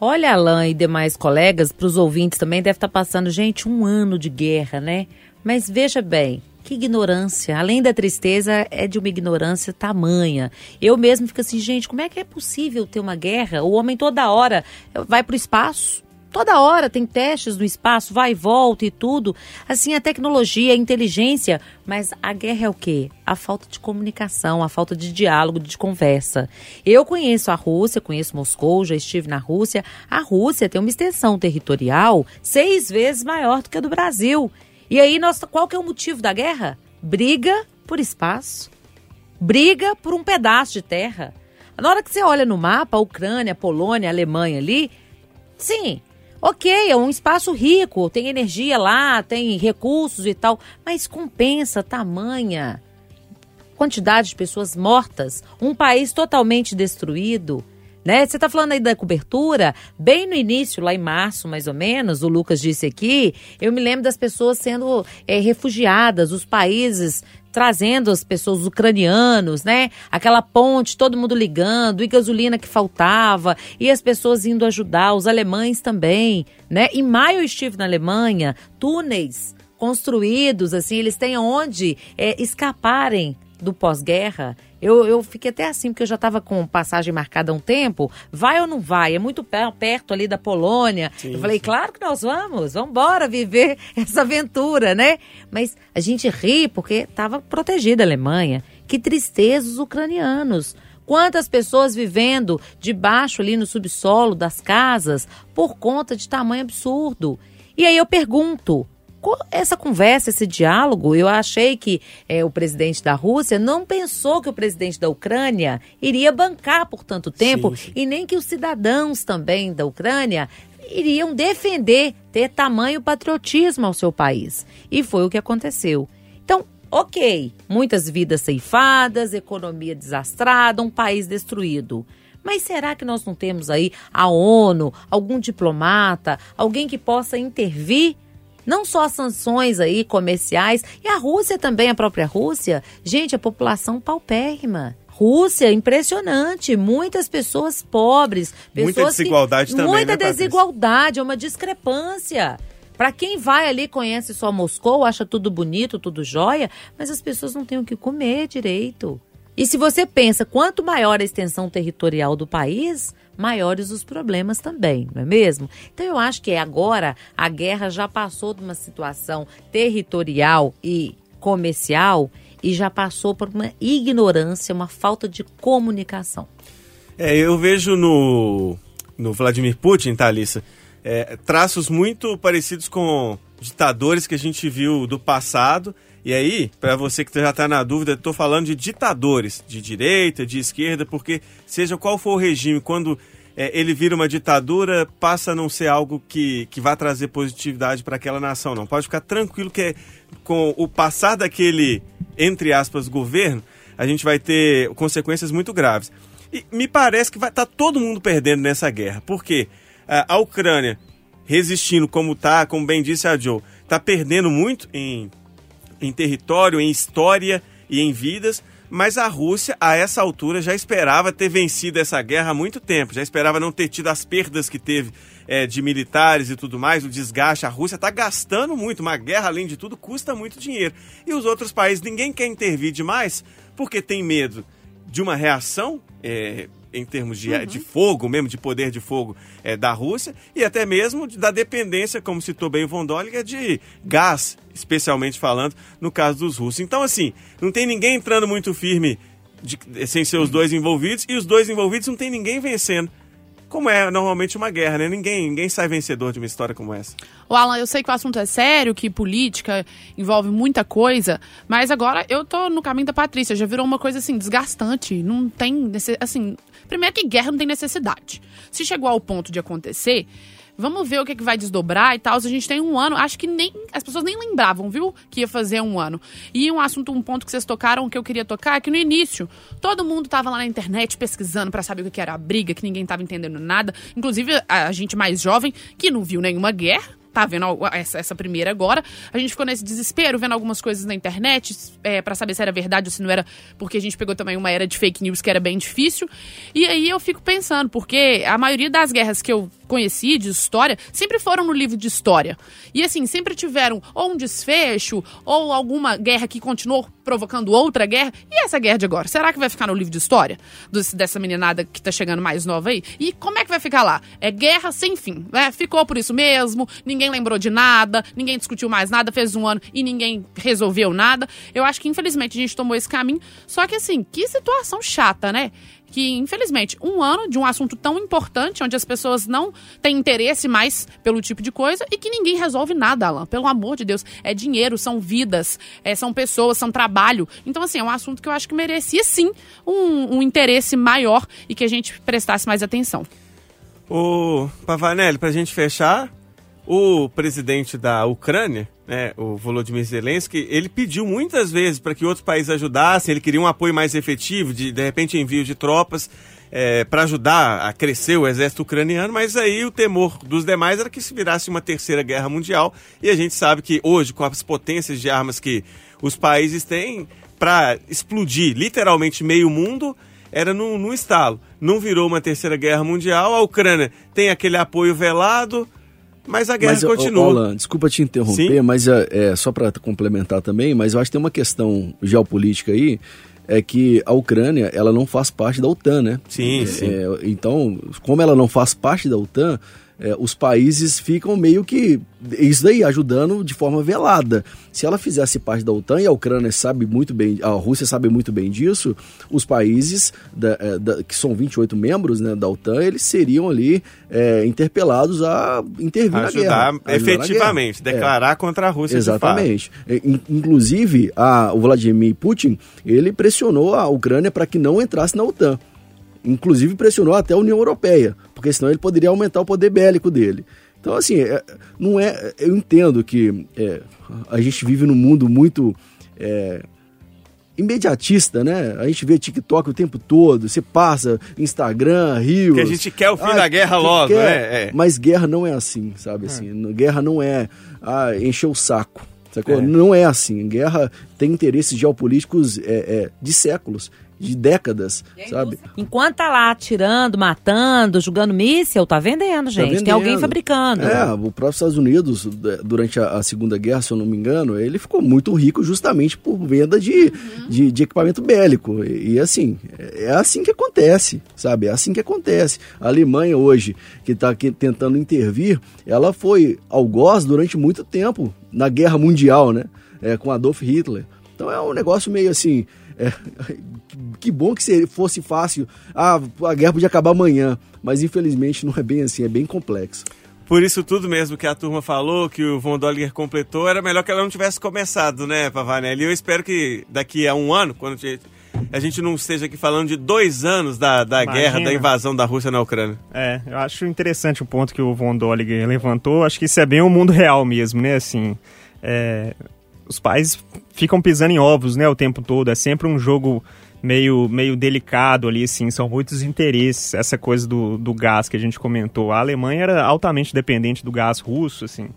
Olha, Alain e demais colegas, para os ouvintes também deve estar passando, gente, um ano de guerra, né? Mas veja bem, que ignorância. Além da tristeza, é de uma ignorância tamanha. Eu mesmo fico assim, gente, como é que é possível ter uma guerra? O homem toda hora vai para o espaço. Toda hora tem testes no espaço, vai e volta e tudo. Assim, a tecnologia, a inteligência. Mas a guerra é o quê? A falta de comunicação, a falta de diálogo, de conversa. Eu conheço a Rússia, conheço Moscou, já estive na Rússia. A Rússia tem uma extensão territorial seis vezes maior do que a do Brasil. E aí, nós, qual que é o motivo da guerra? Briga por espaço. Briga por um pedaço de terra. Na hora que você olha no mapa, a Ucrânia, a Polônia, a Alemanha ali, sim, ok, é um espaço rico, tem energia lá, tem recursos e tal, mas compensa tamanha quantidade de pessoas mortas, um país totalmente destruído. Né? Você está falando aí da cobertura, bem no início, lá em março, mais ou menos, o Lucas disse aqui, eu me lembro das pessoas sendo é, refugiadas, os países trazendo as pessoas ucranianos, né? Aquela ponte, todo mundo ligando, e gasolina que faltava, e as pessoas indo ajudar, os alemães também, né? Em maio eu estive na Alemanha, túneis construídos, assim, eles têm onde é, escaparem do pós-guerra. Eu, eu fiquei até assim, porque eu já estava com passagem marcada há um tempo. Vai ou não vai? É muito perto ali da Polônia. Sim, eu falei, sim. claro que nós vamos, vamos embora viver essa aventura, né? Mas a gente ri porque estava protegida a Alemanha. Que tristeza os ucranianos. Quantas pessoas vivendo debaixo ali no subsolo das casas por conta de tamanho absurdo. E aí eu pergunto, essa conversa, esse diálogo, eu achei que eh, o presidente da Rússia não pensou que o presidente da Ucrânia iria bancar por tanto tempo Sim, sim. e nem que os cidadãos também da Ucrânia iriam defender, ter tamanho patriotismo ao seu país. E foi o que aconteceu. Então, ok, muitas vidas ceifadas, economia desastrada, um país destruído. Mas será que nós não temos aí a ONU, algum diplomata, alguém que possa intervir? Não só as sanções aí comerciais, e a Rússia também, a própria Rússia. Gente, a população paupérrima. Rússia, impressionante. Muitas pessoas pobres. Muita pessoas que- desigualdade também, Muita né, desigualdade, é uma discrepância. Para quem vai ali, conhece só Moscou, acha tudo bonito, tudo jóia, mas as pessoas não têm o que comer direito. E se você pensa quanto maior a extensão territorial do país, maiores os problemas também, não é mesmo? Então eu acho que agora a guerra já passou de uma situação territorial e comercial e já passou por uma ignorância, uma falta de comunicação. É, eu vejo no, no Vladimir Putin, Thalissa, é, traços muito parecidos com ditadores que a gente viu do passado. E aí, para você que já está na dúvida, estou falando de ditadores, de direita, de esquerda, porque seja qual for o regime, quando é, ele vira uma ditadura, passa a não ser algo que, que vai trazer positividade para aquela nação. Não pode ficar tranquilo que é, com o passar daquele, entre aspas, governo, a gente vai ter consequências muito graves. E me parece que vai estar todo mundo perdendo nessa guerra. Porque a, a Ucrânia, resistindo como tá, como bem disse a Joe, está perdendo muito em, em território, em história e em vidas. Mas a Rússia, a essa altura, já esperava ter vencido essa guerra há muito tempo. Já esperava não ter tido as perdas que teve é, de militares e tudo mais, o desgaste. A Rússia está gastando muito. Uma guerra, além de tudo, custa muito dinheiro. E os outros países, ninguém quer intervir demais porque tem medo de uma reação é, em termos de, de fogo, mesmo de poder de fogo é, da Rússia, e até mesmo da dependência, como citou bem o Von Doliger, de gás, especialmente falando, no caso dos russos. Então, assim, não tem ninguém entrando muito firme de- sem ser os dois envolvidos, e os dois envolvidos não tem ninguém vencendo. Como é normalmente uma guerra, né? Ninguém, ninguém sai vencedor de uma história como essa. Ô, Alan, eu sei que o assunto é sério, que política envolve muita coisa, mas agora eu tô no caminho da Patrícia, já virou uma coisa assim, desgastante. Não tem. Assim, primeiro que guerra não tem necessidade. Se chegou ao ponto de acontecer. Vamos ver o que, que vai desdobrar e tal. A gente tem um ano, acho que nem. As pessoas nem lembravam, viu? Que ia fazer um ano. E um assunto, um ponto que vocês tocaram, que eu queria tocar, é que no início, todo mundo tava lá na internet pesquisando pra saber o que era a briga, que ninguém tava entendendo nada. Inclusive, a gente mais jovem, que não viu nenhuma guerra, tá vendo essa, essa primeira agora. A gente ficou nesse desespero, vendo algumas coisas na internet, é, para saber se era verdade ou se não era, porque a gente pegou também uma era de fake news que era bem difícil. E aí eu fico pensando, porque a maioria das guerras que eu conheci de história sempre foram no livro de história. E assim, sempre tiveram ou um desfecho, ou alguma guerra que continuou provocando outra guerra. E essa guerra de agora? Será que vai ficar no livro de história? Dos- dessa meninada que tá chegando mais nova aí? E como é que vai ficar lá? É guerra sem fim, né? Ficou por isso mesmo, ninguém lembrou de nada, ninguém discutiu mais nada, fez um ano e ninguém resolveu nada. Eu acho que infelizmente a gente tomou esse caminho. Só que assim, que situação chata, né? Que, infelizmente, um ano de um assunto tão importante, onde as pessoas não têm interesse mais pelo tipo de coisa e que ninguém resolve nada, Alan. Pelo amor de Deus. É dinheiro, são vidas, é, são pessoas, são trabalho. Então, assim, é um assunto que eu acho que merecia sim um, um interesse maior e que a gente prestasse mais atenção. O Pavanelli, pra gente fechar, o presidente da Ucrânia, né, o Volodymyr Zelensky, ele pediu muitas vezes para que outros países ajudassem, ele queria um apoio mais efetivo, de, de repente envio de tropas é, para ajudar a crescer o exército ucraniano, mas aí o temor dos demais era que se virasse uma terceira guerra mundial, e a gente sabe que hoje, com as potências de armas que os países têm, para explodir literalmente meio mundo era no, estalo. Não virou uma terceira guerra mundial. A Ucrânia tem aquele apoio velado, mas a guerra Mas, continua. Alan, desculpa te interromper, Sim. mas é, é, só para complementar também, mas eu acho que tem uma questão geopolítica aí, é que a Ucrânia, ela não faz parte da OTAN, né? Sim, É, sim. é, então, como ela não faz parte da OTAN, é, os países ficam meio que isso daí ajudando de forma velada. Se ela fizesse parte da OTAN e a Ucrânia sabe muito bem, a Rússia sabe muito bem disso, os países da- é, da- que são 28 membros né, da OTAN, eles seriam ali é, interpelados a intervir na Ajudar guerra. ajudar na efetivamente, guerra. É. declarar contra a Rússia. Exatamente. É, in- Inclusive, a, o Vladimir Putin, ele pressionou a Ucrânia para que não entrasse na OTAN. Inclusive pressionou até a União Europeia, porque senão ele poderia aumentar o poder bélico dele. Então, assim, é- não é. Eu entendo que é, a gente vive num mundo muito é, imediatista, né? A gente vê TikTok o tempo todo, você passa Instagram, Rio. Que a gente quer o fim da guerra logo, né? É. Mas guerra não é assim, sabe? Assim, no- Guerra não é ah, encher o saco. Sacou? É. Não é assim. Guerra tem interesses geopolíticos é, é, de séculos, de décadas, sabe? Enquanto tá lá atirando, matando, jogando míssil, tá vendendo, gente. Tá Tem alguém vendendo. fabricando. É, o próprio Estados Unidos, durante a, a Segunda Guerra, se eu não me engano, ele ficou muito rico justamente por venda de, de, de equipamento bélico. E, e, assim, é é assim que acontece, sabe? É assim que acontece. A Alemanha hoje, que está tentando intervir, ela foi algoz durante muito tempo na Guerra Mundial, né? É, com Adolf Hitler. Então é um negócio meio assim. É, que bom que se fosse fácil. Ah, a guerra podia acabar amanhã. Mas infelizmente não é bem assim, é bem complexo. Por isso tudo mesmo que a turma falou, que o Von Dollinger completou, era melhor que ela não tivesse começado, né, Pavanelli? Eu espero que daqui a um ano, quando a gente, a gente não esteja aqui falando de dois anos da, da Imagina. guerra, da invasão da Rússia na Ucrânia. É, eu acho interessante o ponto que o Von Dollinger levantou. Acho que isso é bem o mundo real mesmo, né? Assim, é, os pais ficam pisando em ovos, né, o tempo todo. É sempre um jogo meio, meio delicado ali, assim. São muitos interesses. Essa coisa do, do gás que a gente comentou. A Alemanha era altamente dependente do gás russo, assim.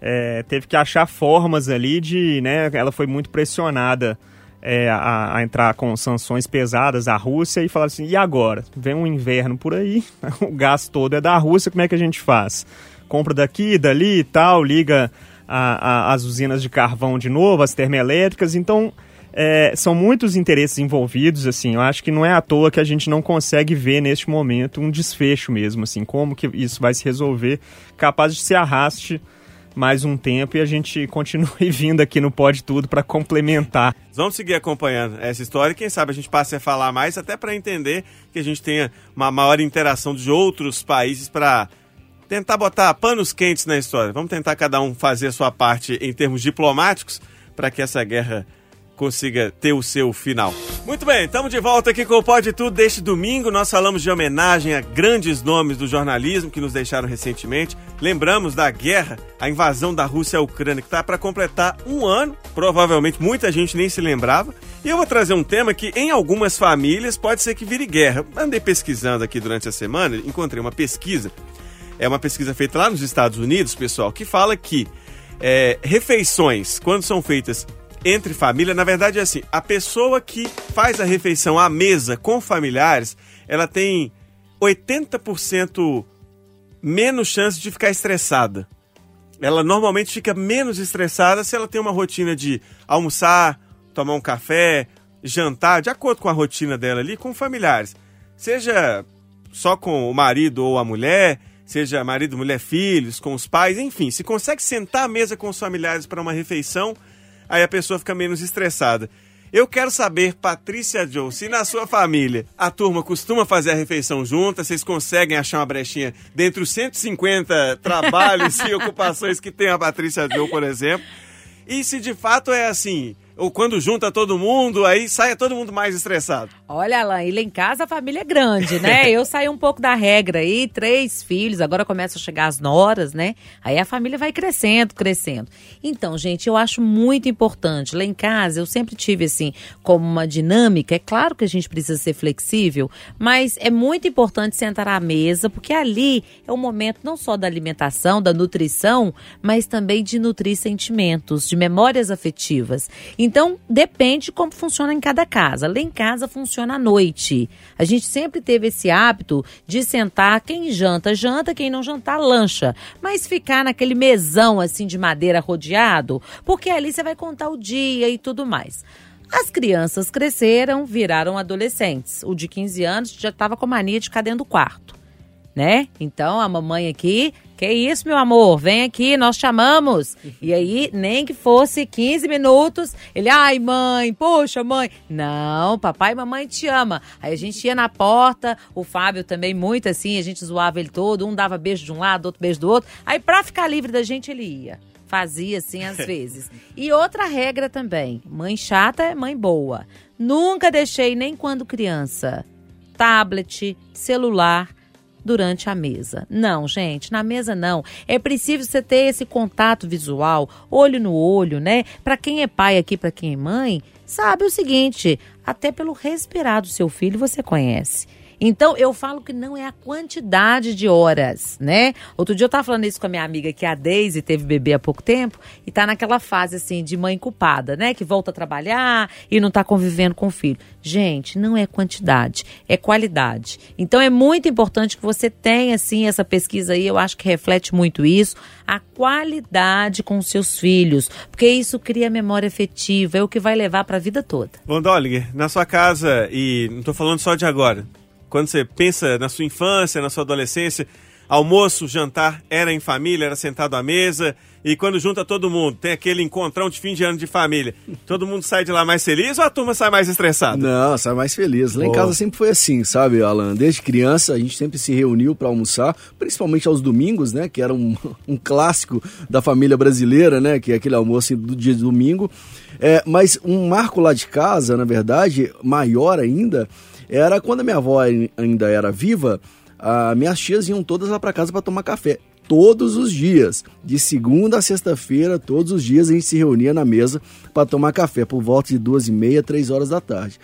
É, teve que achar formas ali de, né? Ela foi muito pressionada é, a, a entrar com sanções pesadas à Rússia e falar assim, e agora? Vem um inverno por aí, o gás todo é da Rússia, como é que a gente faz? Compra daqui, dali e tal, liga a- a- as usinas de carvão de novo, as termoelétricas, então é, são muitos interesses envolvidos, assim, eu acho que não é à toa que a gente não consegue ver neste momento um desfecho mesmo, assim, como que isso vai se resolver, capaz de se arraste mais um tempo e a gente continue vindo aqui no Pode Tudo para complementar. Vamos seguir acompanhando essa história. Quem sabe a gente passe a falar mais, até para entender que a gente tenha uma maior interação de outros países para tentar botar panos quentes na história. Vamos tentar cada um fazer a sua parte em termos diplomáticos para que essa guerra consiga ter o seu final. Muito bem, estamos de volta aqui com o Pode Tudo deste domingo. Nós falamos de homenagem a grandes nomes do jornalismo que nos deixaram recentemente. Lembramos da guerra, a invasão da Rússia à Ucrânia, que está para completar um ano. Provavelmente muita gente nem se lembrava. E eu vou trazer um tema que em algumas famílias pode ser que vire guerra. Andei pesquisando aqui durante a semana, encontrei uma pesquisa. É uma pesquisa feita lá nos Estados Unidos, pessoal, que fala que é, refeições, quando são feitas entre família, na verdade é assim, a pessoa que faz a refeição à mesa com familiares, ela tem 80% menos chance de ficar estressada. Ela normalmente fica menos estressada se ela tem uma rotina de almoçar, tomar um café, jantar, de acordo com a rotina dela ali, com familiares. Seja só com o marido ou a mulher, seja marido, mulher, filhos, com os pais, enfim, se consegue sentar à mesa com os familiares para uma refeição, aí a pessoa fica menos estressada. Eu quero saber, Patrícia Joe, se na sua família a turma costuma fazer a refeição junta, vocês conseguem achar uma brechinha dentre os 150 trabalhos e ocupações que tem a Patrícia Joe, por exemplo. E se de fato é assim, ou quando junta todo mundo, aí sai todo mundo mais estressado. Olha, Alain, e lá em casa a família é grande, né? Eu saí um pouco da regra aí, três filhos, agora começam a chegar as noras, né? Aí a família vai crescendo, crescendo. Então, gente, eu acho muito importante. Lá em casa eu sempre tive assim, como uma dinâmica. É claro que a gente precisa ser flexível, mas é muito importante sentar à mesa, porque ali é o momento não só da alimentação, da nutrição, mas também de nutrir sentimentos, de memórias afetivas. Então, depende de como funciona em cada casa. Lá em casa funciona à noite. A gente sempre teve esse hábito de sentar, quem janta, janta, quem não jantar, lancha. Mas ficar naquele mesão assim de madeira rodeado, porque ali você vai contar o dia e tudo mais. As crianças cresceram, viraram adolescentes. O de 15 anos já estava com mania de ficar dentro do quarto, né? Então a mamãe aqui, que isso, meu amor? Vem aqui, nós chamamos. E aí, nem que fosse 15 minutos, ele, ai, mãe, poxa, mãe. Não, papai e mamãe te ama. Aí a gente ia na porta, o Fábio também muito assim, a gente zoava ele todo, um dava beijo de um lado, outro beijo do outro. Aí pra ficar livre da gente, ele ia fazia assim às vezes. E outra regra também: mãe chata é mãe boa. Nunca deixei, nem quando criança, tablet, celular durante a mesa. Não, gente, na mesa não. É preciso você ter esse contato visual, olho no olho, né? Para quem é pai aqui, para quem é mãe, sabe o seguinte, até pelo respirar do seu filho você conhece. Então, eu falo que não é a quantidade de horas, né? Outro dia eu tava falando isso com a minha amiga que a Daisy teve bebê há pouco tempo e tá naquela fase assim de mãe culpada, né? Que volta a trabalhar e não tá convivendo com o filho. Gente, não é quantidade, é qualidade. Então é muito importante que você tenha assim essa pesquisa aí, eu acho que reflete muito isso, a qualidade com seus filhos, porque isso cria memória afetiva, é o que vai levar para a vida toda. Von Dollinger, na sua casa, e não tô falando só de agora, quando você pensa na sua infância, na sua adolescência, almoço, jantar era em família, era sentado à mesa. E quando junta todo mundo, tem aquele encontrão de fim de ano de família. Todo mundo sai de lá mais feliz ou a turma sai mais estressada? Não, sai mais feliz. Lá em casa sempre foi assim, sabe, Alan? Desde criança a gente sempre se reuniu para almoçar, principalmente aos domingos, né? Que era um, um clássico da família brasileira, né? Que é aquele almoço do dia de domingo. É, mas um marco lá de casa, na verdade, maior ainda, era quando a minha avó ainda era viva, a, minhas tias iam todas lá para casa para tomar café. Todos os dias, de segunda a sexta-feira, todos os dias a gente se reunia na mesa para tomar café por volta de duas e meia, três horas da tarde.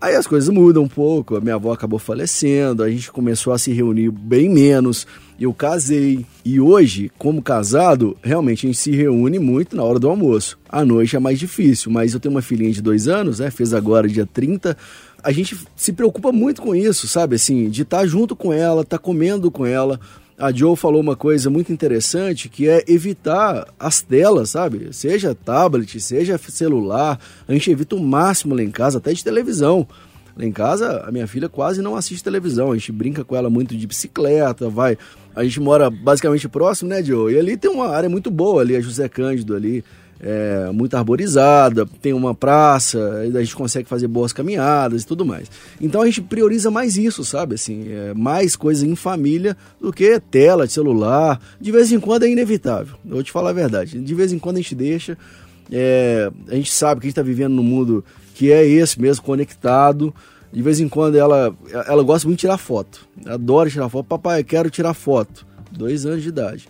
Aí as coisas mudam um pouco, a minha avó acabou falecendo, a gente começou a se reunir bem menos. Eu casei e hoje, como casado, realmente a gente se reúne muito na hora do almoço. À noite é mais difícil, mas eu tenho uma filhinha de dois anos, né? Fez agora dia 30 a gente se preocupa muito com isso, sabe? Assim, de estar tá junto com ela, estar tá comendo com ela. A Joe falou uma coisa muito interessante que é evitar as telas, sabe? Seja tablet, seja celular. A gente evita o máximo lá em casa, até de televisão. Lá em casa, a minha filha quase não assiste televisão. A gente brinca com ela muito de bicicleta, vai. A gente mora basicamente próximo, né, Joe? E ali tem uma área muito boa ali, a José Cândido ali é, muito arborizada, tem uma praça, a gente consegue fazer boas caminhadas e tudo mais. Então a gente prioriza mais isso, sabe? Assim, é, mais coisas em família do que tela de celular. De vez em quando é inevitável, eu vou te falar a verdade. De vez em quando a gente deixa. É, a gente sabe que a gente está vivendo num mundo que é esse mesmo, conectado. De vez em quando ela, ela gosta muito de tirar foto. Adora tirar foto. Papai, quero tirar foto. Dois anos de idade.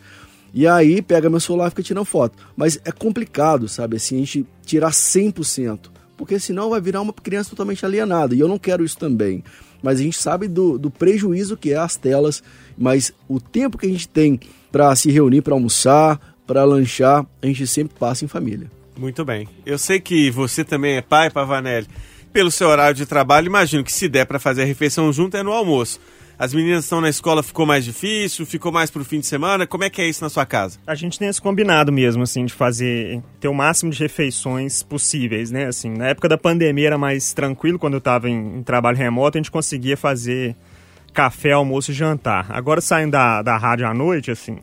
E aí pega meu celular e fica tirando foto. Mas é complicado, sabe, assim, a gente tirar 100%. Porque senão vai virar uma criança totalmente alienada. E eu não quero isso também. Mas a gente sabe do, do prejuízo que é as telas. Mas o tempo que a gente tem para se reunir, para almoçar, para lanchar, a gente sempre passa em família. Muito bem. Eu sei que você também é pai, Pavanelli. Pelo seu horário de trabalho, imagino que se der para fazer a refeição junto é no almoço. As meninas estão na escola, ficou mais difícil? Ficou mais pro fim de semana? Como é que é isso na sua casa? A gente tem esse combinado mesmo, assim, de fazer, ter o máximo de refeições possíveis, né? Assim, na época da pandemia era mais tranquilo, quando eu estava em, em, trabalho remoto, a gente conseguia fazer café, almoço e jantar. Agora saindo da, da rádio à noite, assim,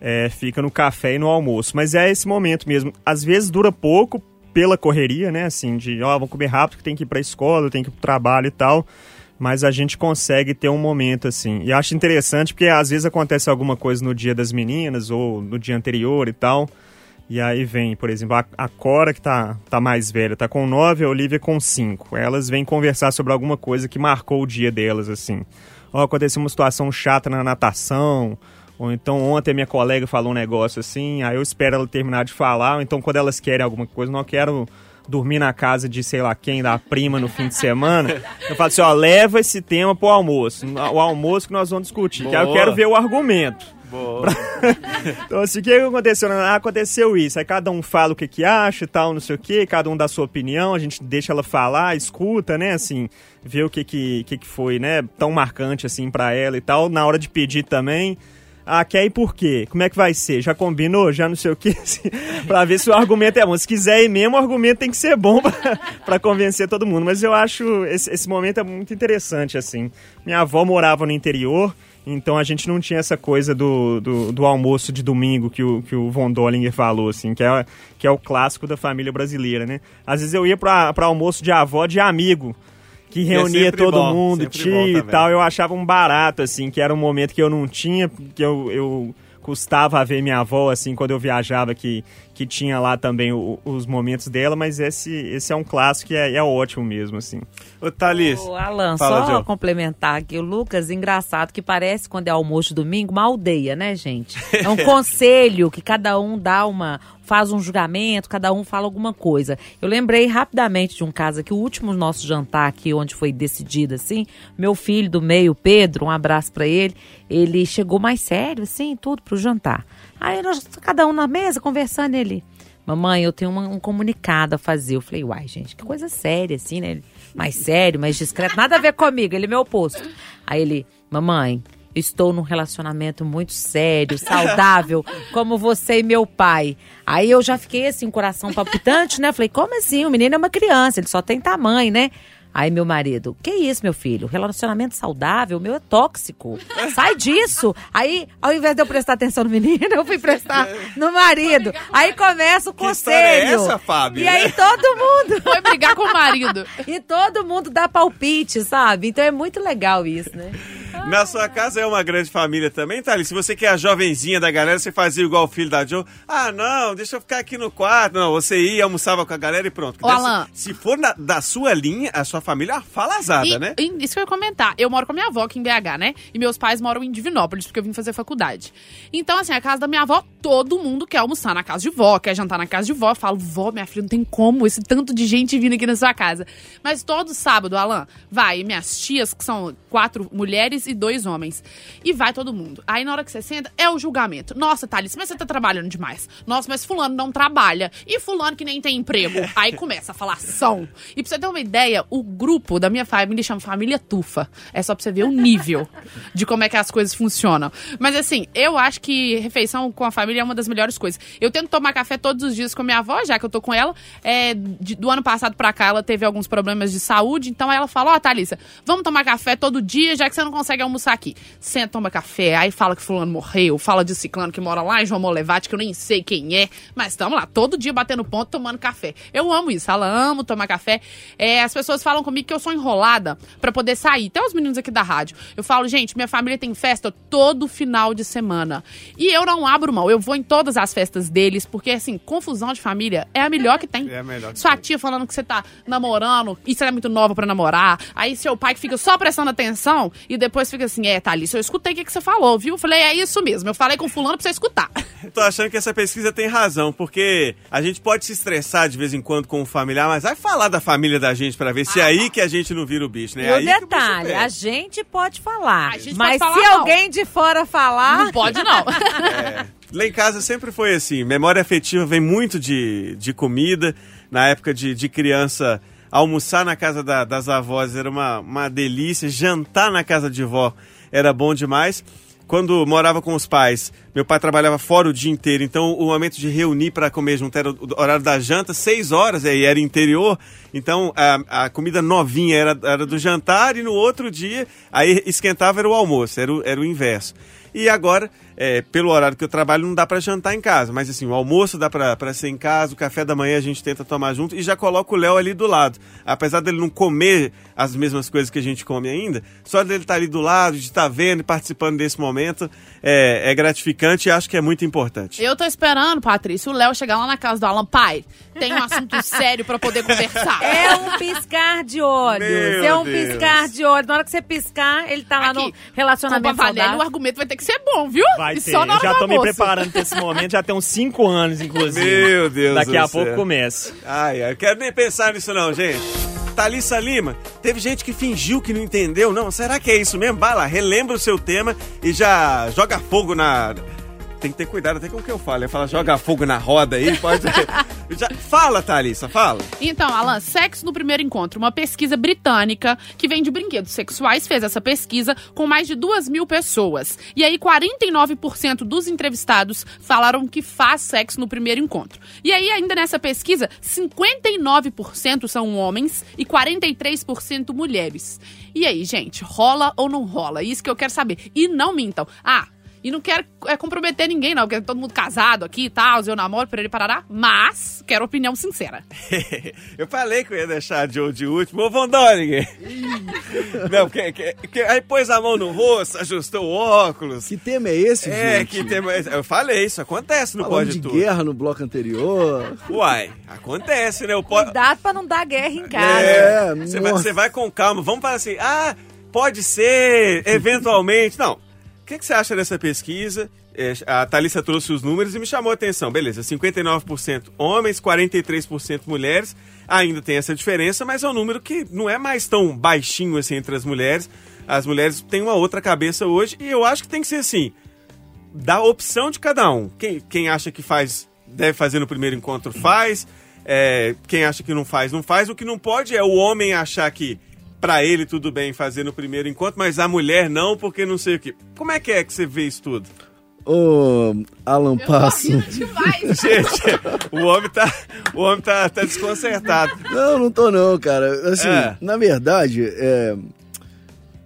é, fica no café e no almoço. Mas é esse momento mesmo. Às vezes dura pouco pela correria, né? Assim, de, ó, oh, vamos comer rápido que tem que ir pra escola, tem que ir pro trabalho e tal mas a gente consegue ter um momento assim. E acho interessante porque às vezes acontece alguma coisa no dia das meninas ou no dia anterior e tal. E aí vem, por exemplo, a, a Cora, que tá, tá mais velha, tá com 9, a Olivia com 5. Elas vêm conversar sobre alguma coisa que marcou o dia delas, assim. Ó, oh, aconteceu uma situação chata na natação, ou então ontem minha colega falou um negócio assim, aí eu espero ela terminar de falar, ou então quando elas querem alguma coisa, não quero dormir na casa de sei lá quem, da prima no fim de semana, eu falo assim, ó, leva esse tema pro almoço. O almoço que nós vamos discutir. Que aí eu quero ver o argumento. Boa. Então, assim, o que que aconteceu? Ah, aconteceu isso. Aí cada um fala o que que acha e tal, não sei o que, cada um dá a sua opinião, a gente deixa ela falar, escuta, né, assim, vê o que que, que, que foi, né, tão marcante, assim, pra ela e tal. Na hora de pedir também, ah, quer ir por quê? Como é que vai ser? Já combinou? Já não sei o quê? Pra ver se o argumento é bom. Se quiser ir mesmo, o argumento tem que ser bom pra convencer todo mundo. Mas eu acho esse, esse momento é muito interessante, assim. Minha avó morava no interior, então a gente não tinha essa coisa do, do, do almoço de domingo que o, que o Von Dollinger falou, assim, que é, que é o clássico da família brasileira, né? Às vezes eu ia pra almoço de avó de amigo, que é reunia sempre todo bom, mundo, tio e tal. Eu achava um barato, assim, que era um momento que eu não tinha, que eu, eu custava ver minha avó, assim, quando eu viajava, que, que tinha lá também o- os momentos dela, mas esse, esse é um clássico e é, é ótimo mesmo, assim. Ô, Thalys. Ô, Alan, Fala, só Joe. complementar aqui, o Lucas, engraçado que parece quando é almoço de domingo, uma aldeia, né, gente? É um conselho que cada um dá uma, faz um julgamento, cada um fala alguma coisa. Eu lembrei rapidamente de um caso aqui, o último nosso jantar aqui, onde foi decidido assim, meu filho do meio, Pedro, um abraço pra ele, ele chegou mais sério, assim, tudo pro jantar. Aí nós, cada um na mesa, conversando, ele... Mamãe, eu tenho uma- um comunicado a fazer. Eu falei, uai, gente, que coisa séria, assim, né? Mais sério, mais discreto, nada a ver comigo, ele é meu oposto. Aí ele, mamãe, eu estou num relacionamento muito sério, saudável, como você e meu pai. Aí eu já fiquei assim, coração palpitante, né? Falei, como assim? O menino é uma criança, ele só tem tamanho, né? Aí meu marido, que isso, meu filho? Relacionamento saudável, o meu é tóxico. Sai disso. Aí, ao invés de eu prestar atenção no menino, eu fui prestar no marido. Aí começa o Que é conselho. essa, Fábio? E aí todo mundo. Foi brigar com o marido. E todo mundo dá palpite, sabe? Então é muito legal isso, né? Na sua casa é uma grande família também, Thalys? Se você que é a jovenzinha da galera, você fazia igual o filho da Joe. Ah, não, deixa eu ficar aqui no quarto. Não, você ia, almoçava com a galera e pronto. Ô, Alan. Se for na- da sua linha, a sua família é falazada, E- né? e isso que eu ia comentar. Eu moro com a minha avó aqui em BH, né? E meus pais moram em Divinópolis, porque eu vim fazer faculdade. Então, assim, a casa da minha avó, todo mundo quer almoçar na casa de vó, quer jantar na casa de vó. Eu falo, vó, minha filha, não tem como esse tanto de gente vindo aqui na sua casa. Mas todo sábado, Alan, vai minhas tias, que são quatro mulheres e dois homens. E vai todo mundo. Aí na hora que você senta, é o julgamento. Nossa, Thales, mas você tá trabalhando demais. Nossa, mas fulano não trabalha. E fulano que nem tem emprego. Aí começa a falação. E pra você ter uma ideia, o grupo da minha família chama Família Tufa. É só pra você ver o nível de como é que as coisas funcionam. Mas assim, eu acho que refeição com a família é uma das melhores coisas. Eu tento tomar café todos os dias com a minha avó, já que eu tô com ela. É, de- do ano passado pra cá, ela teve alguns problemas de saúde. Então ela falou, ó, Thalissa, vamos tomar café todo dia, já que você não consegue almoçar aqui. Senta, toma café, aí fala que fulano morreu, fala de ciclano que mora lá em João Molevate, que eu nem sei quem é. Mas estamos lá, todo dia batendo ponto, tomando café. Eu amo isso, ela amo tomar café. É, as pessoas falam comigo que eu sou enrolada pra poder sair. Até os meninos aqui da rádio. Eu falo, gente, minha família tem festa todo final de semana. E eu não abro mão, eu vou em todas as festas deles, porque assim, confusão de família é a melhor que tem. É a melhor Sua tia falando que você tá namorando e você é muito nova pra namorar. Aí seu pai que fica só prestando atenção e depois fica assim, é, Thalissa, eu escutei o que, que você falou, viu? Eu falei, é isso mesmo. Eu falei com fulano pra você escutar. Tô achando que essa pesquisa tem razão, porque a gente pode se estressar de vez em quando com o familiar, mas vai falar da família da gente pra ver se é aí que a gente não vira o bicho, né? E o aí que bicho detalhe, a gente pode falar. Gente mas pode se falar, não. alguém de fora falar. Não pode, não. Lá em casa sempre foi assim. Memória afetiva vem muito de, de comida. Na época de, de criança, almoçar na casa da- das avós era uma, uma delícia. Jantar na casa de vó era bom demais. Quando morava com os pais, meu pai trabalhava fora o dia inteiro, então o momento de reunir para comer junto era o horário da janta, seis horas, aí era interior, então a, a comida novinha era, era do jantar e no outro dia, aí esquentava era o almoço, era o, era o inverso. E agora, é, pelo horário que eu trabalho, não dá para jantar em casa. Mas assim, o almoço dá para ser em casa, o café da manhã a gente tenta tomar junto e já coloca o Léo ali do lado. Apesar dele não comer as mesmas coisas que a gente come ainda, só dele estar ali do lado, de estar vendo e participando desse momento, é, é gratificante e acho que é muito importante. Eu tô esperando, Patrícia, o Léo chegar lá na casa do Alan. Pai, tem um assunto sério pra poder conversar. É um piscar de olhos. Meu é um Deus. piscar de olhos. Na hora que você piscar, ele tá lá Aqui, no Com o relacionamento Pavanelli, o saudável. argumento vai ter que ser bom, viu? Vai E ter. só na já tô me preparando pra esse momento, já tem uns 5 anos, inclusive. Meu Deus Daqui do a céu. pouco começa. Ai, ai, eu quero nem pensar nisso não, gente. Thalissa Lima, teve gente que fingiu que não entendeu, não? Será que é isso mesmo? Vai lá, relembra o seu tema e já joga fogo na... Tem que ter cuidado até com o que eu falo. Eu falo, joga fogo na roda aí, pode... já... Fala, Thalissa, fala. Então, Alan, sexo no primeiro encontro. Uma pesquisa britânica que vem de brinquedos sexuais fez essa pesquisa com mais de duas mil pessoas. E aí, 49% dos entrevistados falaram que faz sexo no primeiro encontro. E aí, ainda nessa pesquisa, 59% são homens e 43% mulheres. E aí, gente, rola ou não rola? Isso que eu quero saber. E não mintam. Ah, e não quero é, comprometer ninguém, não, porque é todo mundo casado aqui e tal, eu namoro, por ele parará. Mas quero opinião sincera. eu falei que eu ia deixar de, de último. Ô, Von Dorigen. Não, porque, que- que- aí pôs a mão no rosto, ajustou o óculos. Que tema é esse, É, gente? que tema. Eu falei, isso acontece no Falando Pode de Tudo. guerra no bloco anterior. Uai, acontece, né? O pode... Cuidado pra não dar guerra em casa. É, Você vai, vai com calma. Vamos falar assim, ah, pode ser, eventualmente. Não. O que, que você acha dessa pesquisa? É, A Thalissa trouxe os números e me chamou a atenção. Beleza, 59% homens, 43% mulheres. Ainda tem essa diferença, mas é um número que não é mais tão baixinho assim entre as mulheres. As mulheres têm uma outra cabeça hoje e eu acho que tem que ser assim. Da opção de cada um. Quem, quem acha que faz, deve fazer no primeiro encontro, faz. É, quem acha que não faz, não faz. O que não pode é o homem achar que pra ele tudo bem fazer no primeiro encontro, mas a mulher não, porque não sei o quê. Como é que é que você vê isso tudo? Ô, Alan Passo. demais. Gente, o homem tá, o homem tá, tá desconcertado. Não, não tô não, cara. Assim, É. na verdade, é,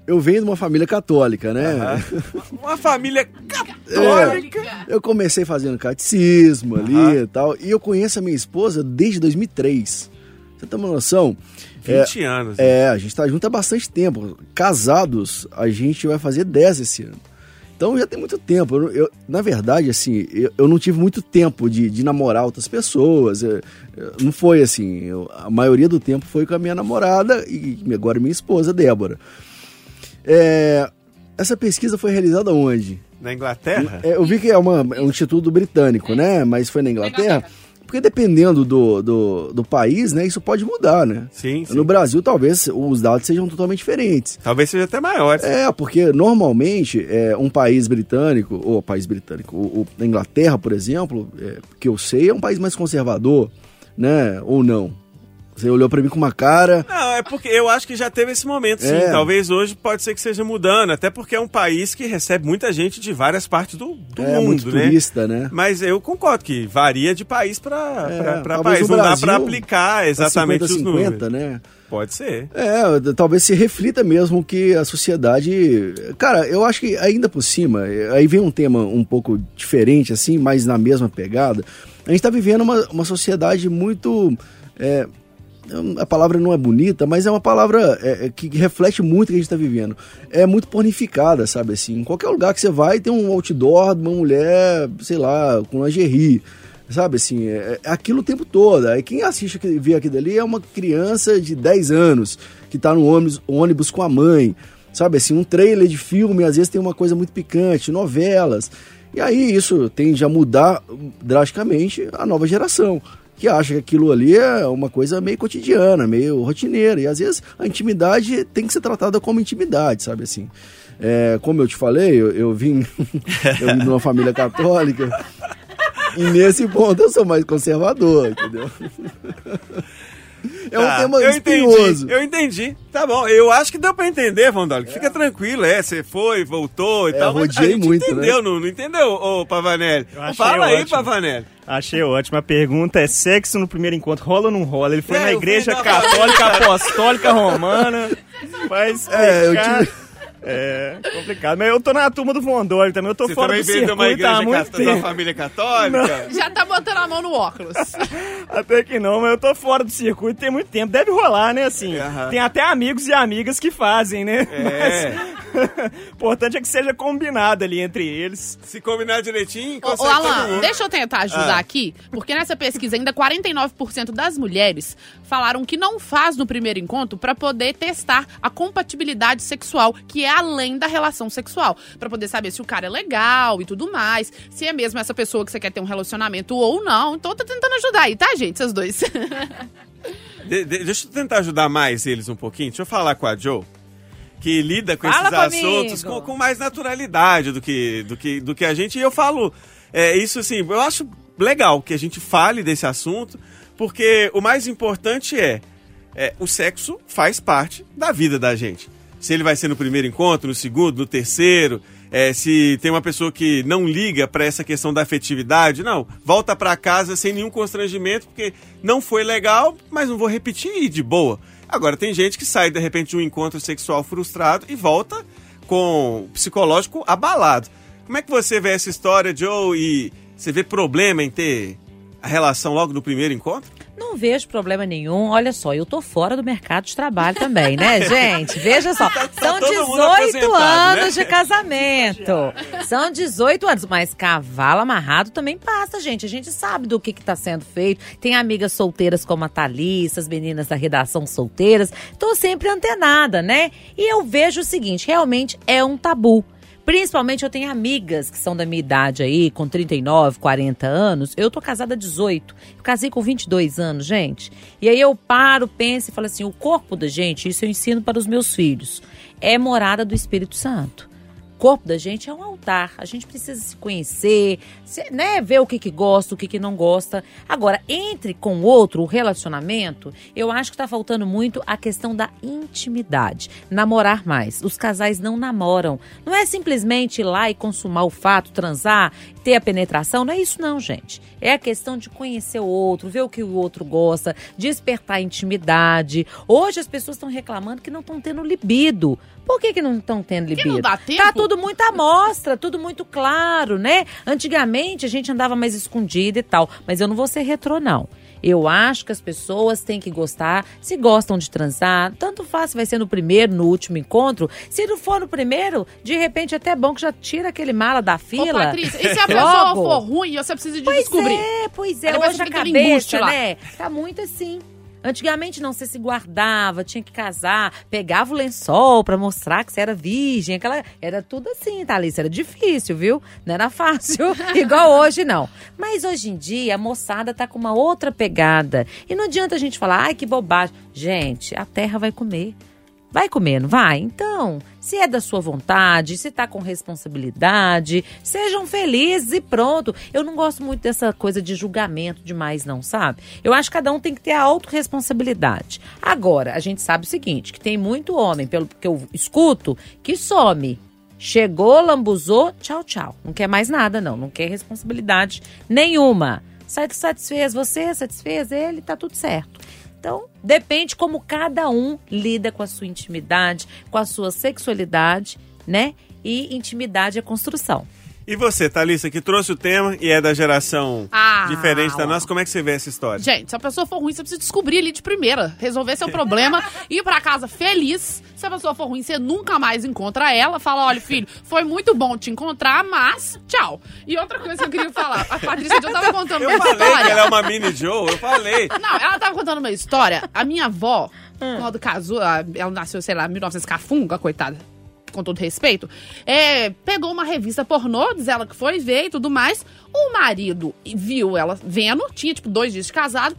eu venho de uma família católica, né? Uma família É, católica. eu comecei fazendo catecismo ali e tal, e eu conheço a minha esposa desde 2003. Você tem uma noção? 20 anos. né? É, a gente tá junto há bastante tempo. Casados, a gente vai fazer 10 esse ano. Então já tem muito tempo. Eu, eu- na verdade, assim, eu, eu não tive muito tempo de, de namorar outras pessoas. Eu- eu- não foi assim. eu- a maioria do tempo foi com a minha namorada e agora minha esposa, Débora. É, essa pesquisa foi realizada onde? Na Inglaterra? É, eu vi que é, uma- é um instituto britânico, né? Mas foi na Inglaterra. Porque dependendo do, do, do país, né? Isso pode mudar, né? Sim, sim. No Brasil, talvez os dados sejam totalmente diferentes. Talvez seja até maior. É, porque normalmente é, um país britânico, ou país britânico, o, o- a Inglaterra, por exemplo, é, que eu sei, é um país mais conservador, né? Ou não? Você olhou pra mim com uma cara. Não, é porque eu acho que já teve esse momento, sim. É. Talvez hoje pode ser que seja mudando, até porque é um país que recebe muita gente de várias partes do, do é mundo, muito né? turista, né? Mas eu concordo que varia de país para É, para país. Não dá para aplicar exatamente os 50, números. 50, né? Pode ser. É, talvez se reflita mesmo que a sociedade. Cara, eu acho que ainda por cima, eh, aí vem um tema um pouco diferente, assim, mas na mesma pegada. A gente tá vivendo uma, uma sociedade muito. é, a palavra não é bonita, mas é uma palavra é, é, que reflete muito o que a gente está vivendo. É muito pornificada, sabe assim? Em qualquer lugar que você vai, tem um outdoor de uma mulher, sei lá, com lingerie. Sabe assim, é, é aquilo o tempo todo. Aí quem assiste, aqui- vê aquilo ali é uma criança de 10 anos que tá no ônibus, ônibus com a mãe. Sabe assim, um trailer de filme às vezes tem uma coisa muito picante, novelas. E aí isso tende a mudar drasticamente a nova geração que acha que aquilo ali é uma coisa meio cotidiana, meio rotineira. E às vezes a intimidade tem que ser tratada como intimidade, sabe assim. É, como eu te falei, eu, eu vim, eu vim de uma família católica. E nesse ponto eu sou mais conservador, entendeu? É um Tá, tema eu espinhoso. entendi, eu entendi. Tá bom, eu acho que deu pra entender, Vandoli. Fica tranquilo, é, você foi, voltou e É, tal. mas a rodeei gente muito, entendeu, né? não, não entendeu, ô Pavanelli? Fala aí, ótimo. Pavanelli. Achei ótima. A pergunta é: sexo no primeiro encontro rola ou não rola? Ele foi É, na igreja católica apostólica romana. Explicar. É, eu tive- É, complicado. Mas eu tô na turma do Vondoli também. Eu tô Você fora também do de uma circuito há igreja muito tempo. família católica? Já tá botando a mão no óculos. Até que não, mas eu tô fora do circuito tem muito tempo. Deve rolar, né? Assim, Aham. tem até amigos e amigas que fazem, né? É. Mas importante é que seja combinado ali entre eles. Se combinar direitinho, Ô, consegue ô, todo Alan, mundo. deixa eu tentar ajudar Ah. aqui, porque nessa pesquisa ainda 49% das mulheres falaram que não faz no primeiro encontro pra poder testar a compatibilidade sexual, que é além da relação sexual, Pra poder saber se o cara é legal e tudo mais, se é mesmo essa pessoa que você quer ter um relacionamento ou não. Então eu tô tentando ajudar aí, tá, gente, vocês dois. De- de- deixa eu tentar ajudar mais eles um pouquinho. Deixa eu falar com a Joe, que lida com Fala esses assuntos com, com mais naturalidade do que, do, que, do que a gente. E eu falo é, isso assim, eu acho legal que a gente fale desse assunto, porque o mais importante é, é o sexo faz parte da vida da gente. Se ele vai ser no primeiro encontro, no segundo, no terceiro, é, se tem uma pessoa que não liga para essa questão da afetividade, não, volta para casa sem nenhum constrangimento, porque não foi legal, mas não vou repetir e de boa. Agora, tem gente que sai de repente de um encontro sexual frustrado e volta com o psicológico abalado. Como é que você vê essa história, Joe, e você vê problema em ter a relação logo no primeiro encontro? Não vejo problema nenhum. Olha só, eu tô fora do mercado de trabalho também, né, gente? Veja só. São Tá mundo 18 aposentado, anos né? de casamento. São 18 anos. Mas cavalo amarrado também passa, gente. A gente sabe do que, que tá sendo feito. Tem amigas solteiras como a Thalissa, as meninas da redação solteiras. Tô sempre antenada, né? E eu vejo o seguinte: realmente é um tabu. Principalmente eu tenho amigas que são da minha idade aí, com 39, 40 anos. Eu tô casada há 18. Eu casei com 22 anos, gente. E aí eu paro, penso e falo assim: o corpo da gente, isso eu ensino para os meus filhos, é morada do Espírito Santo. Corpo da gente é um altar. A gente precisa se conhecer, se- né? Ver o que, que gosta, o que, que não gosta. Agora, entre com o outro, o relacionamento, eu acho que tá faltando muito a questão da intimidade. Namorar mais. Os casais não namoram. Não é simplesmente ir lá e consumar o fato, transar, ter a penetração. Não é isso, não, gente. É a questão de conhecer o outro, ver o que o outro gosta, despertar intimidade. Hoje as pessoas estão reclamando que não estão tendo libido. Por que, que não estão tendo libido? não dá Tá tempo? tudo muito à mostra, tudo muito claro, né? Antigamente a gente andava mais escondido e tal, mas eu não vou ser retrô, não. Eu acho que as pessoas têm que gostar, se gostam de transar, tanto faz se vai ser no primeiro, no último encontro. Se não for no primeiro, de repente até é bom que já tira aquele mala da Ô, fila. Patrícia, e se a pessoa for ruim, você precisa de Pois descobrir? é, pois é. Hoje a embuste cabeça, lá. né? Tá muito assim. Antigamente não, você se guardava, tinha que casar, pegava o lençol pra mostrar que você era virgem, aquela era tudo assim, Thalissa, era difícil, viu? Não era fácil, igual hoje não. Mas hoje em dia a moçada tá com uma outra pegada. E não adianta a gente falar, ai que bobagem. Gente, a terra vai comer. Vai comer, não vai? Então, se é da sua vontade, se tá com responsabilidade, sejam felizes e pronto. Eu não gosto muito dessa coisa de julgamento demais, não, sabe? Eu acho que cada um tem que ter a autorresponsabilidade. Agora, a gente sabe o seguinte, que tem muito homem, pelo que eu escuto, que some. Chegou, lambuzou, tchau, tchau. Não quer mais nada, não. Não quer responsabilidade nenhuma. Satisfez você, satisfez ele, tá tudo certo. Então, depende como cada um lida com a sua intimidade, com a sua sexualidade, né? E intimidade é construção. E você, Thalissa, que trouxe o tema e é da geração Ah, diferente da ó. nossa, como é que você vê essa história? Gente, se a pessoa for ruim, você precisa descobrir ali de primeira. Resolver seu problema, ir pra casa feliz. Se a pessoa for ruim, você nunca mais encontra ela. Fala, olha, filho, foi muito bom te encontrar, mas tchau. E outra coisa que eu queria falar. A Patrícia já tava contando Eu uma falei que ela é uma mini Joe, eu falei. Não, ela tava contando uma história. A minha avó, quando casou, ela ela nasceu, sei lá, em 1900 cafunga, coitada. Com todo respeito, é, pegou uma revista pornô, diz ela que foi ver e tudo mais. O marido viu ela vendo, tinha tipo dois dias de casado,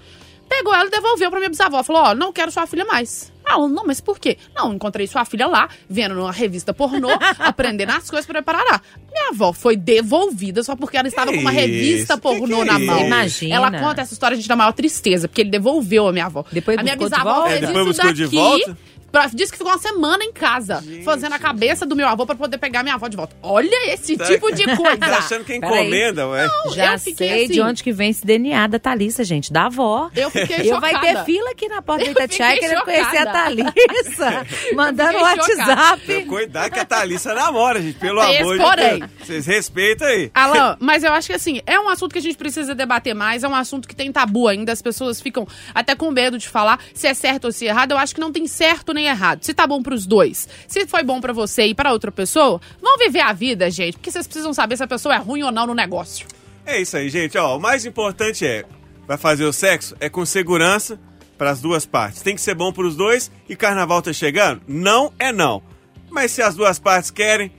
pegou ela e devolveu pra minha bisavó. Falou: Ó, não quero sua filha mais. Ela, não, mas por quê? Não, encontrei sua filha lá, vendo numa revista pornô, aprendendo as coisas pra preparar. Minha avó foi devolvida só porque ela estava Que com uma revista isso? pornô Que que na é mão. isso? Imagina. Ela conta essa história, gente, da maior tristeza, porque ele devolveu a minha avó. Depois a minha buscou de bisavó volta? fez É, depois isso buscou de daqui. volta? Pra, disse que ficou uma semana em casa, fazendo a cabeça do meu avô pra poder pegar minha avó de volta. Olha esse Tá- tipo de coisa. Tá achando que é encomenda, ué? Já eu fiquei sei assim. de onde que vem esse DNA da Thalissa, gente, da avó. Eu fiquei Eu chocada. vai ter fila aqui na porta da Itatiaia querendo conhecer a. Thalissa. Mandando fiquei WhatsApp. Então, Cuidado que a Thalissa namora, gente, pelo Esse amor de porém. Deus. Vocês respeitam aí. Alan, mas eu acho que assim, é um assunto que a gente precisa debater mais, é um assunto que tem tabu ainda, as pessoas ficam até com medo de falar se é certo ou se é errado. Eu acho que não tem certo nem nem errado. Se tá bom pros dois, se foi bom pra você e pra outra pessoa, vão viver a vida, gente. Porque vocês precisam saber se a pessoa é ruim ou não no negócio. É isso aí, gente. Ó, o mais importante é, vai fazer o sexo, é com segurança para as duas partes. Tem que ser bom para os dois e carnaval tá chegando? Não é não. Mas se as duas partes querem,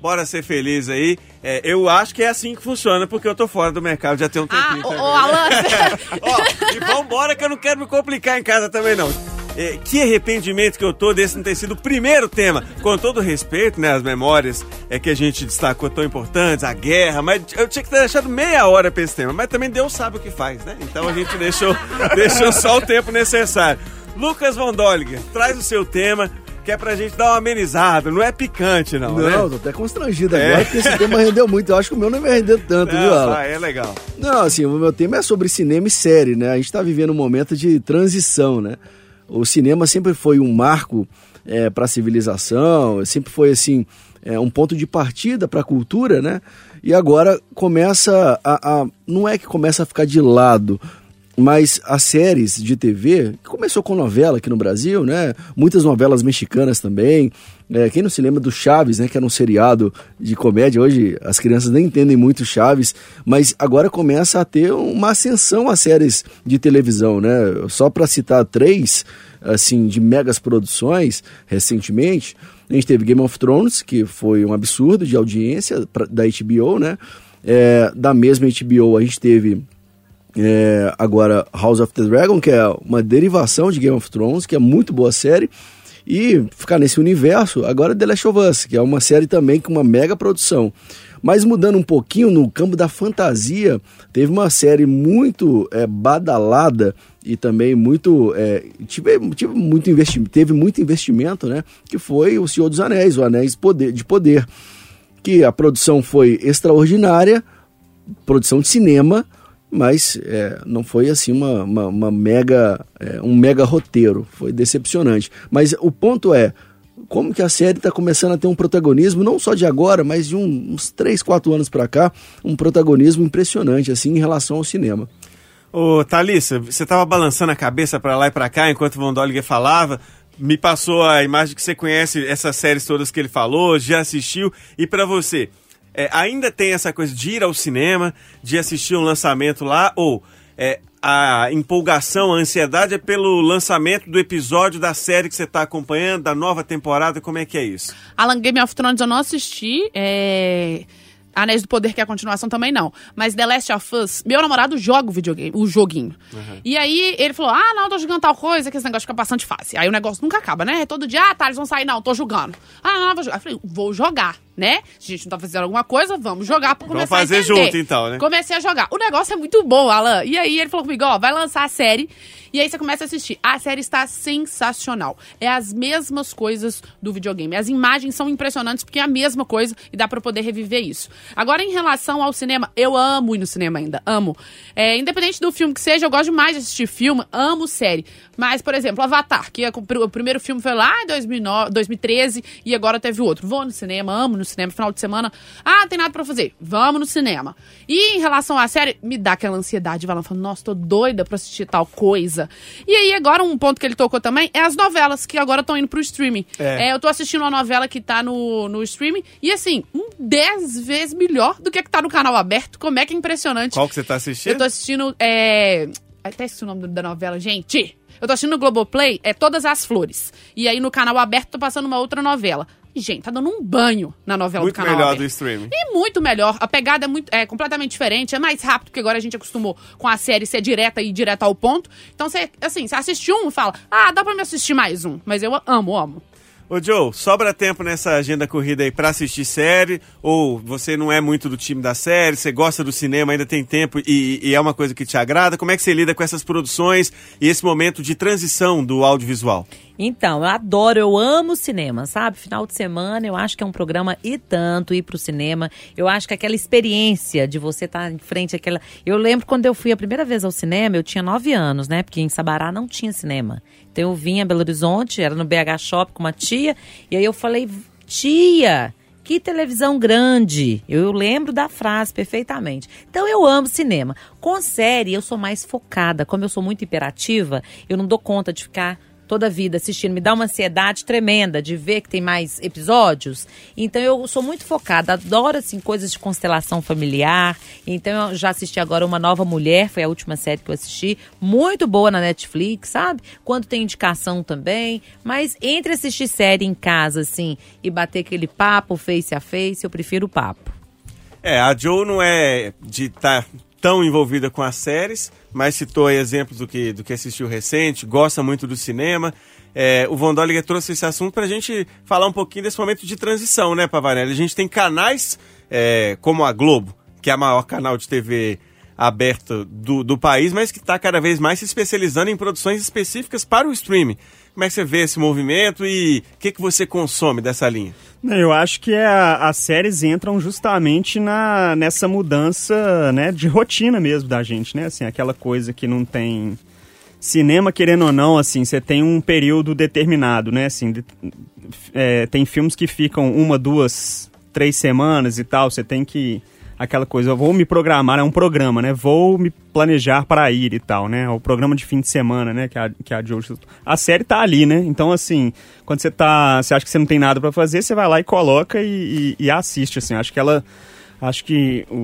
bora ser feliz aí. É, eu acho que é assim que funciona, porque eu tô fora do mercado já tem um Ah, tempinho. ô, também. ô Alan, Ó, e vambora que eu não quero me complicar em casa também não. É, que arrependimento que eu tô desse não ter sido o primeiro tema. Com todo respeito, né, as memórias é que a gente destacou tão importantes, a guerra, mas eu tinha que ter deixado meia hora pra esse tema. Mas também Deus sabe o que faz, né? Então a gente deixou, deixou só o tempo necessário. Lucas Von Dolliger, traz o seu tema, que é pra gente dar uma amenizada. Não é picante, não, né? Não, tô até constrangido É. agora, porque esse tema rendeu muito. Eu acho que o meu não vai render tanto, viu, Não, Alan? vai, é legal. Não, assim, o meu tema é sobre cinema e série, né? A gente tá vivendo um momento de transição, né? O cinema sempre foi um marco para a civilização, sempre foi, assim, é, um ponto de partida para a cultura, né? E agora começa a, a... Não é que começa a ficar de lado, mas as séries de TV, que começou com novela aqui no Brasil, né? Muitas novelas mexicanas também. É, quem não se lembra do Chaves, né? Que era um seriado de comédia. Hoje as crianças nem entendem muito Chaves, mas agora começa a ter uma ascensão às séries de televisão, né? Só para citar três, assim, de megas produções recentemente. A gente teve Game of Thrones, que foi um absurdo de audiência pra- da HBO, né? É, da mesma HBO a gente teve é, agora House of the Dragon, que é uma derivação de Game of Thrones, que é muito boa série. E ficar nesse universo, agora The Last of Us, que é uma série também com uma mega produção. Mas mudando um pouquinho no campo da fantasia, teve uma série muito é, badalada e também muito é, tive, tive muito investimento, teve muito investimento, né? Que foi o Senhor dos Anéis, o Anéis Poder- de Poder, que a produção foi extraordinária, produção de cinema, mas é, não foi assim uma, uma, uma mega é, um mega roteiro, foi decepcionante. Mas o ponto é como que a série está começando a ter um protagonismo não só de agora, mas de um- uns 3, 4 anos para cá, um protagonismo impressionante assim em relação ao cinema. Ô, Thalissa, você tava balançando a cabeça pra lá e pra cá enquanto o Von Dolliger falava. Me passou a imagem que você conhece essas séries todas que ele falou, já assistiu. E pra você, é, ainda tem essa coisa de ir ao cinema, de assistir um lançamento lá? Ou é, a empolgação, a ansiedade é pelo lançamento do episódio da série que você tá acompanhando, da nova temporada? Como é que é isso? Alan Game of Thrones eu não assisti. É... Anéis do Poder, que é a continuação, também não. Mas The Last of Us, meu namorado joga o videogame, o joguinho. E aí ele falou: Ah, não, tô jogando tal coisa, que esse negócio fica bastante fácil. Aí o negócio nunca acaba, né? É todo dia, ah, tá, eles vão sair, não, tô jogando. Ah, não, não, vou jogar. Eu falei, vou jogar, né? Se a gente não tá fazendo alguma coisa, vamos jogar pra Vamos começar fazer a entender. junto, então, né? Comecei a jogar. O negócio é muito bom, Alan. E aí ele falou comigo, ó, vai lançar a série. E aí você começa a assistir. A série está sensacional. É as mesmas coisas do videogame. As imagens são impressionantes porque é a mesma coisa e dá pra poder reviver isso. Agora, em relação ao cinema, eu amo ir no cinema ainda. Amo. É, independente do filme que seja, eu gosto demais de assistir filme, amo série. Mas, por exemplo, Avatar, que é o primeiro filme foi lá em 2009, 2013 e agora teve outro. Vou no cinema, amo no cinema, final de semana. Ah, tem nada pra fazer. Vamos no cinema. E em relação à série, me dá aquela ansiedade. Vai lá falando, nossa, tô doida pra assistir tal coisa. E aí, agora, um ponto que ele tocou também é as novelas, que agora estão indo pro streaming. É. É, eu tô assistindo uma novela que tá no, no streaming e, assim, um 10 vezes melhor do que a que tá no canal aberto. Como é que é impressionante. Qual que você tá assistindo? Eu tô assistindo. É... Até esqueci o nome da novela, gente. Eu tô assistindo no Globoplay, é Todas as Flores. E aí no canal aberto tô passando uma outra novela. Gente, tá dando um banho na novela Muito do canal melhor aberto. do streaming. E muito melhor. A pegada é, muito, é completamente diferente, é mais rápido, porque agora a gente acostumou com a série ser direta e direta ao ponto. Então, você, assim, você assiste um e fala, ah, dá pra me assistir mais um. Mas eu amo, amo. Ô Joe, sobra tempo nessa agenda corrida aí pra assistir série? Ou você não é muito do time da série, você gosta do cinema, ainda tem tempo e, e é uma coisa que te agrada? Como é que você lida com essas produções e esse momento de transição do audiovisual? Então, eu adoro, eu amo cinema, sabe? Final de semana, eu acho que é um programa e tanto ir pro cinema. Eu acho que aquela experiência de você estar em frente àquela. Eu lembro quando eu fui a primeira vez ao cinema, eu tinha nove anos, né? Porque em Sabará não tinha cinema. Então eu vinha a Belo Horizonte, era no BH Shop com uma tia, e aí eu falei, tia. Que televisão grande! Eu lembro da frase perfeitamente. Então eu amo cinema. Com série, eu sou mais focada. Como eu sou muito hiperativa, eu não dou conta de ficar toda a vida assistindo, me dá uma ansiedade tremenda de ver que tem mais episódios. Então eu sou muito focada, adoro assim coisas de constelação familiar. Então eu já assisti agora uma nova mulher, foi a última série que eu assisti, muito boa na Netflix, sabe? Quando tem indicação também, mas entre assistir série em casa assim e bater aquele papo face a face, eu prefiro o papo. É, a Joe não é de estar tá tão envolvida com as séries, mas citou aí exemplos do que, do que assistiu recente, gosta muito do cinema. É, o Von Dolliger trouxe esse assunto para a gente falar um pouquinho desse momento de transição, né, Pavanelli? A gente tem canais é, como a Globo, que é o maior canal de TV aberto do, do país, mas que está cada vez mais se especializando em produções específicas para o streaming. Como é que você vê esse movimento e o que, que você consome dessa linha? Eu acho que a, as séries entram justamente na, nessa mudança né, de rotina mesmo da gente, né? Assim, aquela coisa que não tem cinema, querendo ou não, assim, você tem um período determinado, né? Assim, de, é, tem filmes que ficam uma, duas, três semanas e tal, você tem que aquela coisa, eu vou me programar, é um programa, né? Vou me planejar para ir e tal, né? O programa de fim de semana, né? Que a, que a Joe... A série tá ali, né? Então, assim, quando você tá... Você acha que você não tem nada para fazer, você vai lá e coloca e, e, e, assiste, assim. Acho que ela... Acho que o,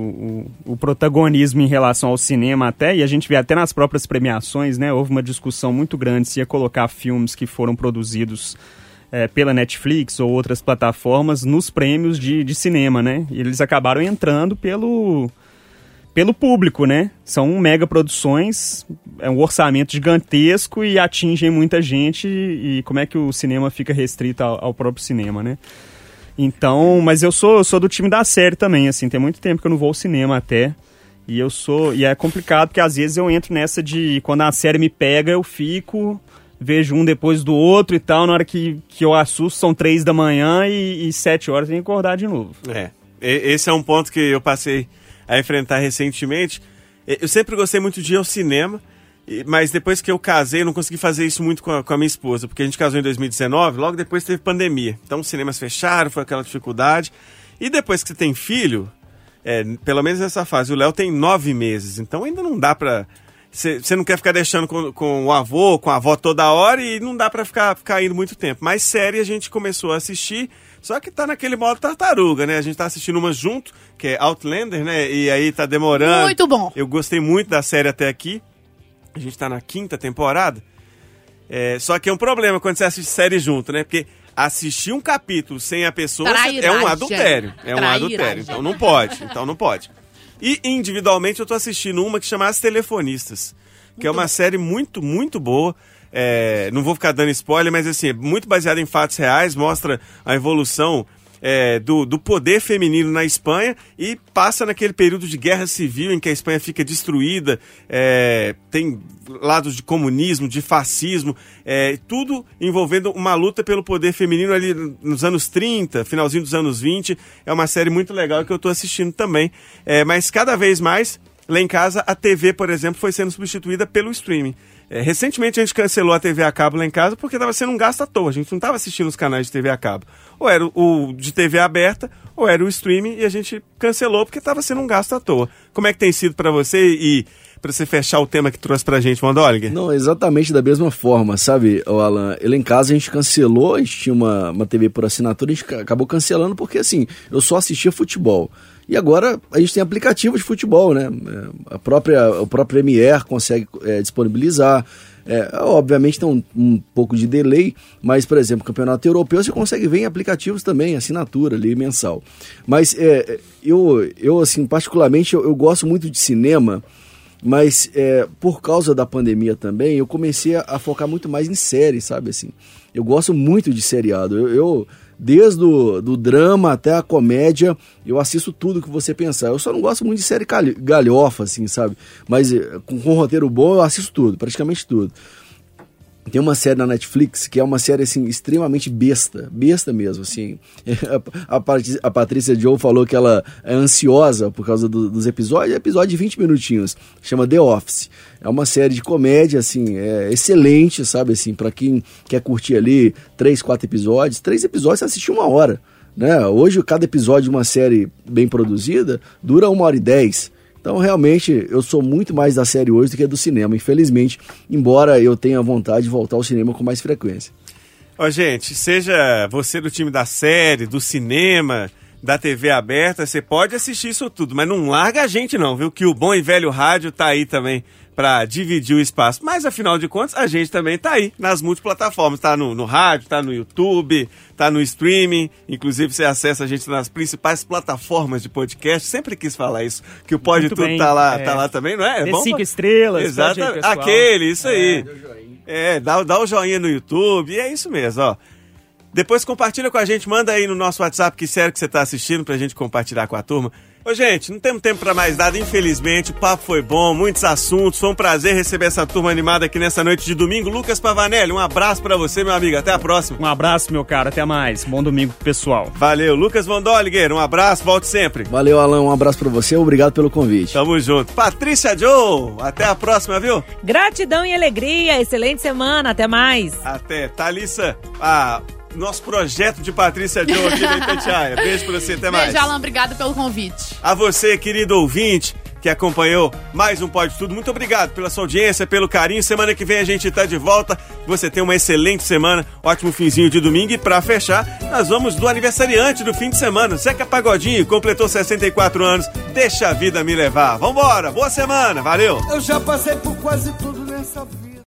o, o, protagonismo em relação ao cinema até, e a gente vê até nas próprias premiações, né? Houve uma discussão muito grande se ia colocar filmes que foram produzidos é, pela Netflix ou outras plataformas nos prêmios de, de cinema, né? E eles acabaram entrando pelo, pelo público, né? São mega produções, é um orçamento gigantesco e atingem muita gente e como é que o cinema fica restrito ao, ao próprio cinema, né? Então, mas eu sou, eu sou do time da série também, assim, tem muito tempo que eu não vou ao cinema até. E eu sou. E é complicado porque às vezes eu entro nessa de quando a série me pega, eu fico vejo um depois do outro e tal. Na hora que, que eu assusto, são três da manhã e, e sete horas tem que acordar de novo. É. Esse é um ponto que eu passei a enfrentar recentemente. Eu sempre gostei muito de ir ao cinema, mas depois que eu casei, eu não consegui fazer isso muito com a, com a minha esposa, porque a gente casou em 2019, logo depois teve pandemia. Então os cinemas fecharam, foi aquela dificuldade. E depois que você tem filho, é, pelo menos nessa fase, o Léo tem nove meses, então ainda não dá pra você não quer ficar deixando com, com, o avô, com a avó toda hora e não dá para ficar, ficar indo muito tempo. Mas série a gente começou a assistir, só que tá naquele modo tartaruga, né? A gente tá assistindo uma junto, que é Outlander, né? E aí tá demorando. Muito bom. Eu gostei muito da série até aqui. A gente tá na quinta temporada. É, só que é um problema quando você assiste série junto, né? Porque assistir um capítulo sem a pessoa é um adultério. É um adultério. Então não pode. Então não pode. E individualmente eu tô assistindo uma que chama As Telefonistas, que é uma série muito, muito boa. É, não vou ficar dando spoiler, mas assim, é muito baseada em fatos reais, mostra a evolução é, do, do poder feminino na Espanha e passa naquele período de guerra civil em que a Espanha fica destruída, é, tem lados de comunismo, de fascismo, é, tudo envolvendo uma luta pelo poder feminino ali nos anos 30, finalzinho dos anos 20. É uma série muito legal que eu estou assistindo também. É, mas cada vez mais, lá em casa, a TV, por exemplo, foi sendo substituída pelo streaming. É, recentemente a gente cancelou a TV a cabo lá em casa porque estava sendo um gasto à toa. A gente não estava assistindo os canais de TV a cabo. Ou era o de TV aberta, ou era o streaming e a gente cancelou porque estava sendo um gasto à toa. Como é que tem sido para você e para você fechar o tema que trouxe pra gente, Mondoliger? Não, exatamente da mesma forma, sabe, Alan? Ele em casa a gente cancelou, a gente tinha uma, uma TV por assinatura, a gente acabou cancelando porque, assim, eu só assistia futebol. E agora a gente tem aplicativos de futebol, né? É, a própria, o próprio Premier consegue é, disponibilizar. É, obviamente tem um, um, pouco de delay, mas, por exemplo, campeonato europeu você consegue ver em aplicativos também, assinatura ali mensal. Mas é, eu, eu, assim, particularmente, eu, eu gosto muito de cinema, mas é, por causa da pandemia também, eu comecei a, a, focar muito mais em série, sabe assim? Eu gosto muito de seriado. eu, eu desde o do drama até a comédia, eu assisto tudo que você pensar. Eu só não gosto muito de série galhofa, assim, sabe? Mas eh, com, com roteiro bom eu assisto tudo, praticamente tudo. Tem uma série na Netflix que é uma série assim extremamente besta, besta mesmo, assim. A, a, Patrícia Joe falou que ela é ansiosa por causa do, dos episódios, é episódio de 20 minutinhos, chama The Office. É uma série de comédia assim, é excelente, sabe assim, para quem quer curtir ali três, quatro episódios, três episódios você assiste uma hora, né? Hoje cada episódio de uma série bem produzida dura uma hora e dez. Então, realmente, eu sou muito mais da série hoje do que do cinema, infelizmente, embora eu tenha vontade de voltar ao cinema com mais frequência. Ó, gente, seja você do time da série, do cinema, da TV aberta, você pode assistir isso tudo, mas não larga a gente não, viu? Que o bom e velho rádio tá aí também para dividir o espaço. Mas afinal de contas, a gente também tá aí nas multiplataformas, tá no, no rádio, tá no YouTube, tá no streaming. Inclusive você acessa a gente nas principais plataformas de podcast. Sempre quis falar isso, que o Pode Muito Tudo bem, tá lá, é. tá lá também, não é? Dê Vamos- cinco estrelas, Exatamente. aí, pessoal. Aquele, isso aí. É, dá, dá o joinha no YouTube, e é isso mesmo, ó. Depois compartilha com a gente, manda aí no nosso WhatsApp que sério que você tá assistindo pra gente compartilhar com a turma. Ô, gente, não temos tempo pra mais nada, infelizmente. O papo foi bom, muitos assuntos. Foi um prazer receber essa turma animada aqui nessa noite de domingo. Lucas Pavanelli, um abraço pra você, meu amigo. Até a próxima. Um abraço, meu cara. Até mais. Bom domingo pro pessoal. Valeu. Lucas Vandoligueira, um abraço, volte sempre. Valeu, Alan, um abraço pra você, obrigado pelo convite. Tamo junto. Patrícia Joe, até a próxima, viu? Gratidão e alegria, excelente semana, até mais. Até. Thalissa, a nosso projeto de Patrícia Joe aqui da Itatiaia. Beijo pra você, até mais. Beijo, Alan. Obrigado pelo convite. A você, querido ouvinte, que acompanhou mais um Pode Tudo, muito obrigado pela sua audiência, pelo carinho. Semana que vem a gente tá de volta. Você tem uma excelente semana, ótimo finzinho de domingo. E pra fechar, nós vamos do aniversariante do fim de semana. Zeca Pagodinho completou 64 anos. Deixa a vida me levar. Vambora, boa semana, valeu! Eu já passei por quase tudo nessa vida.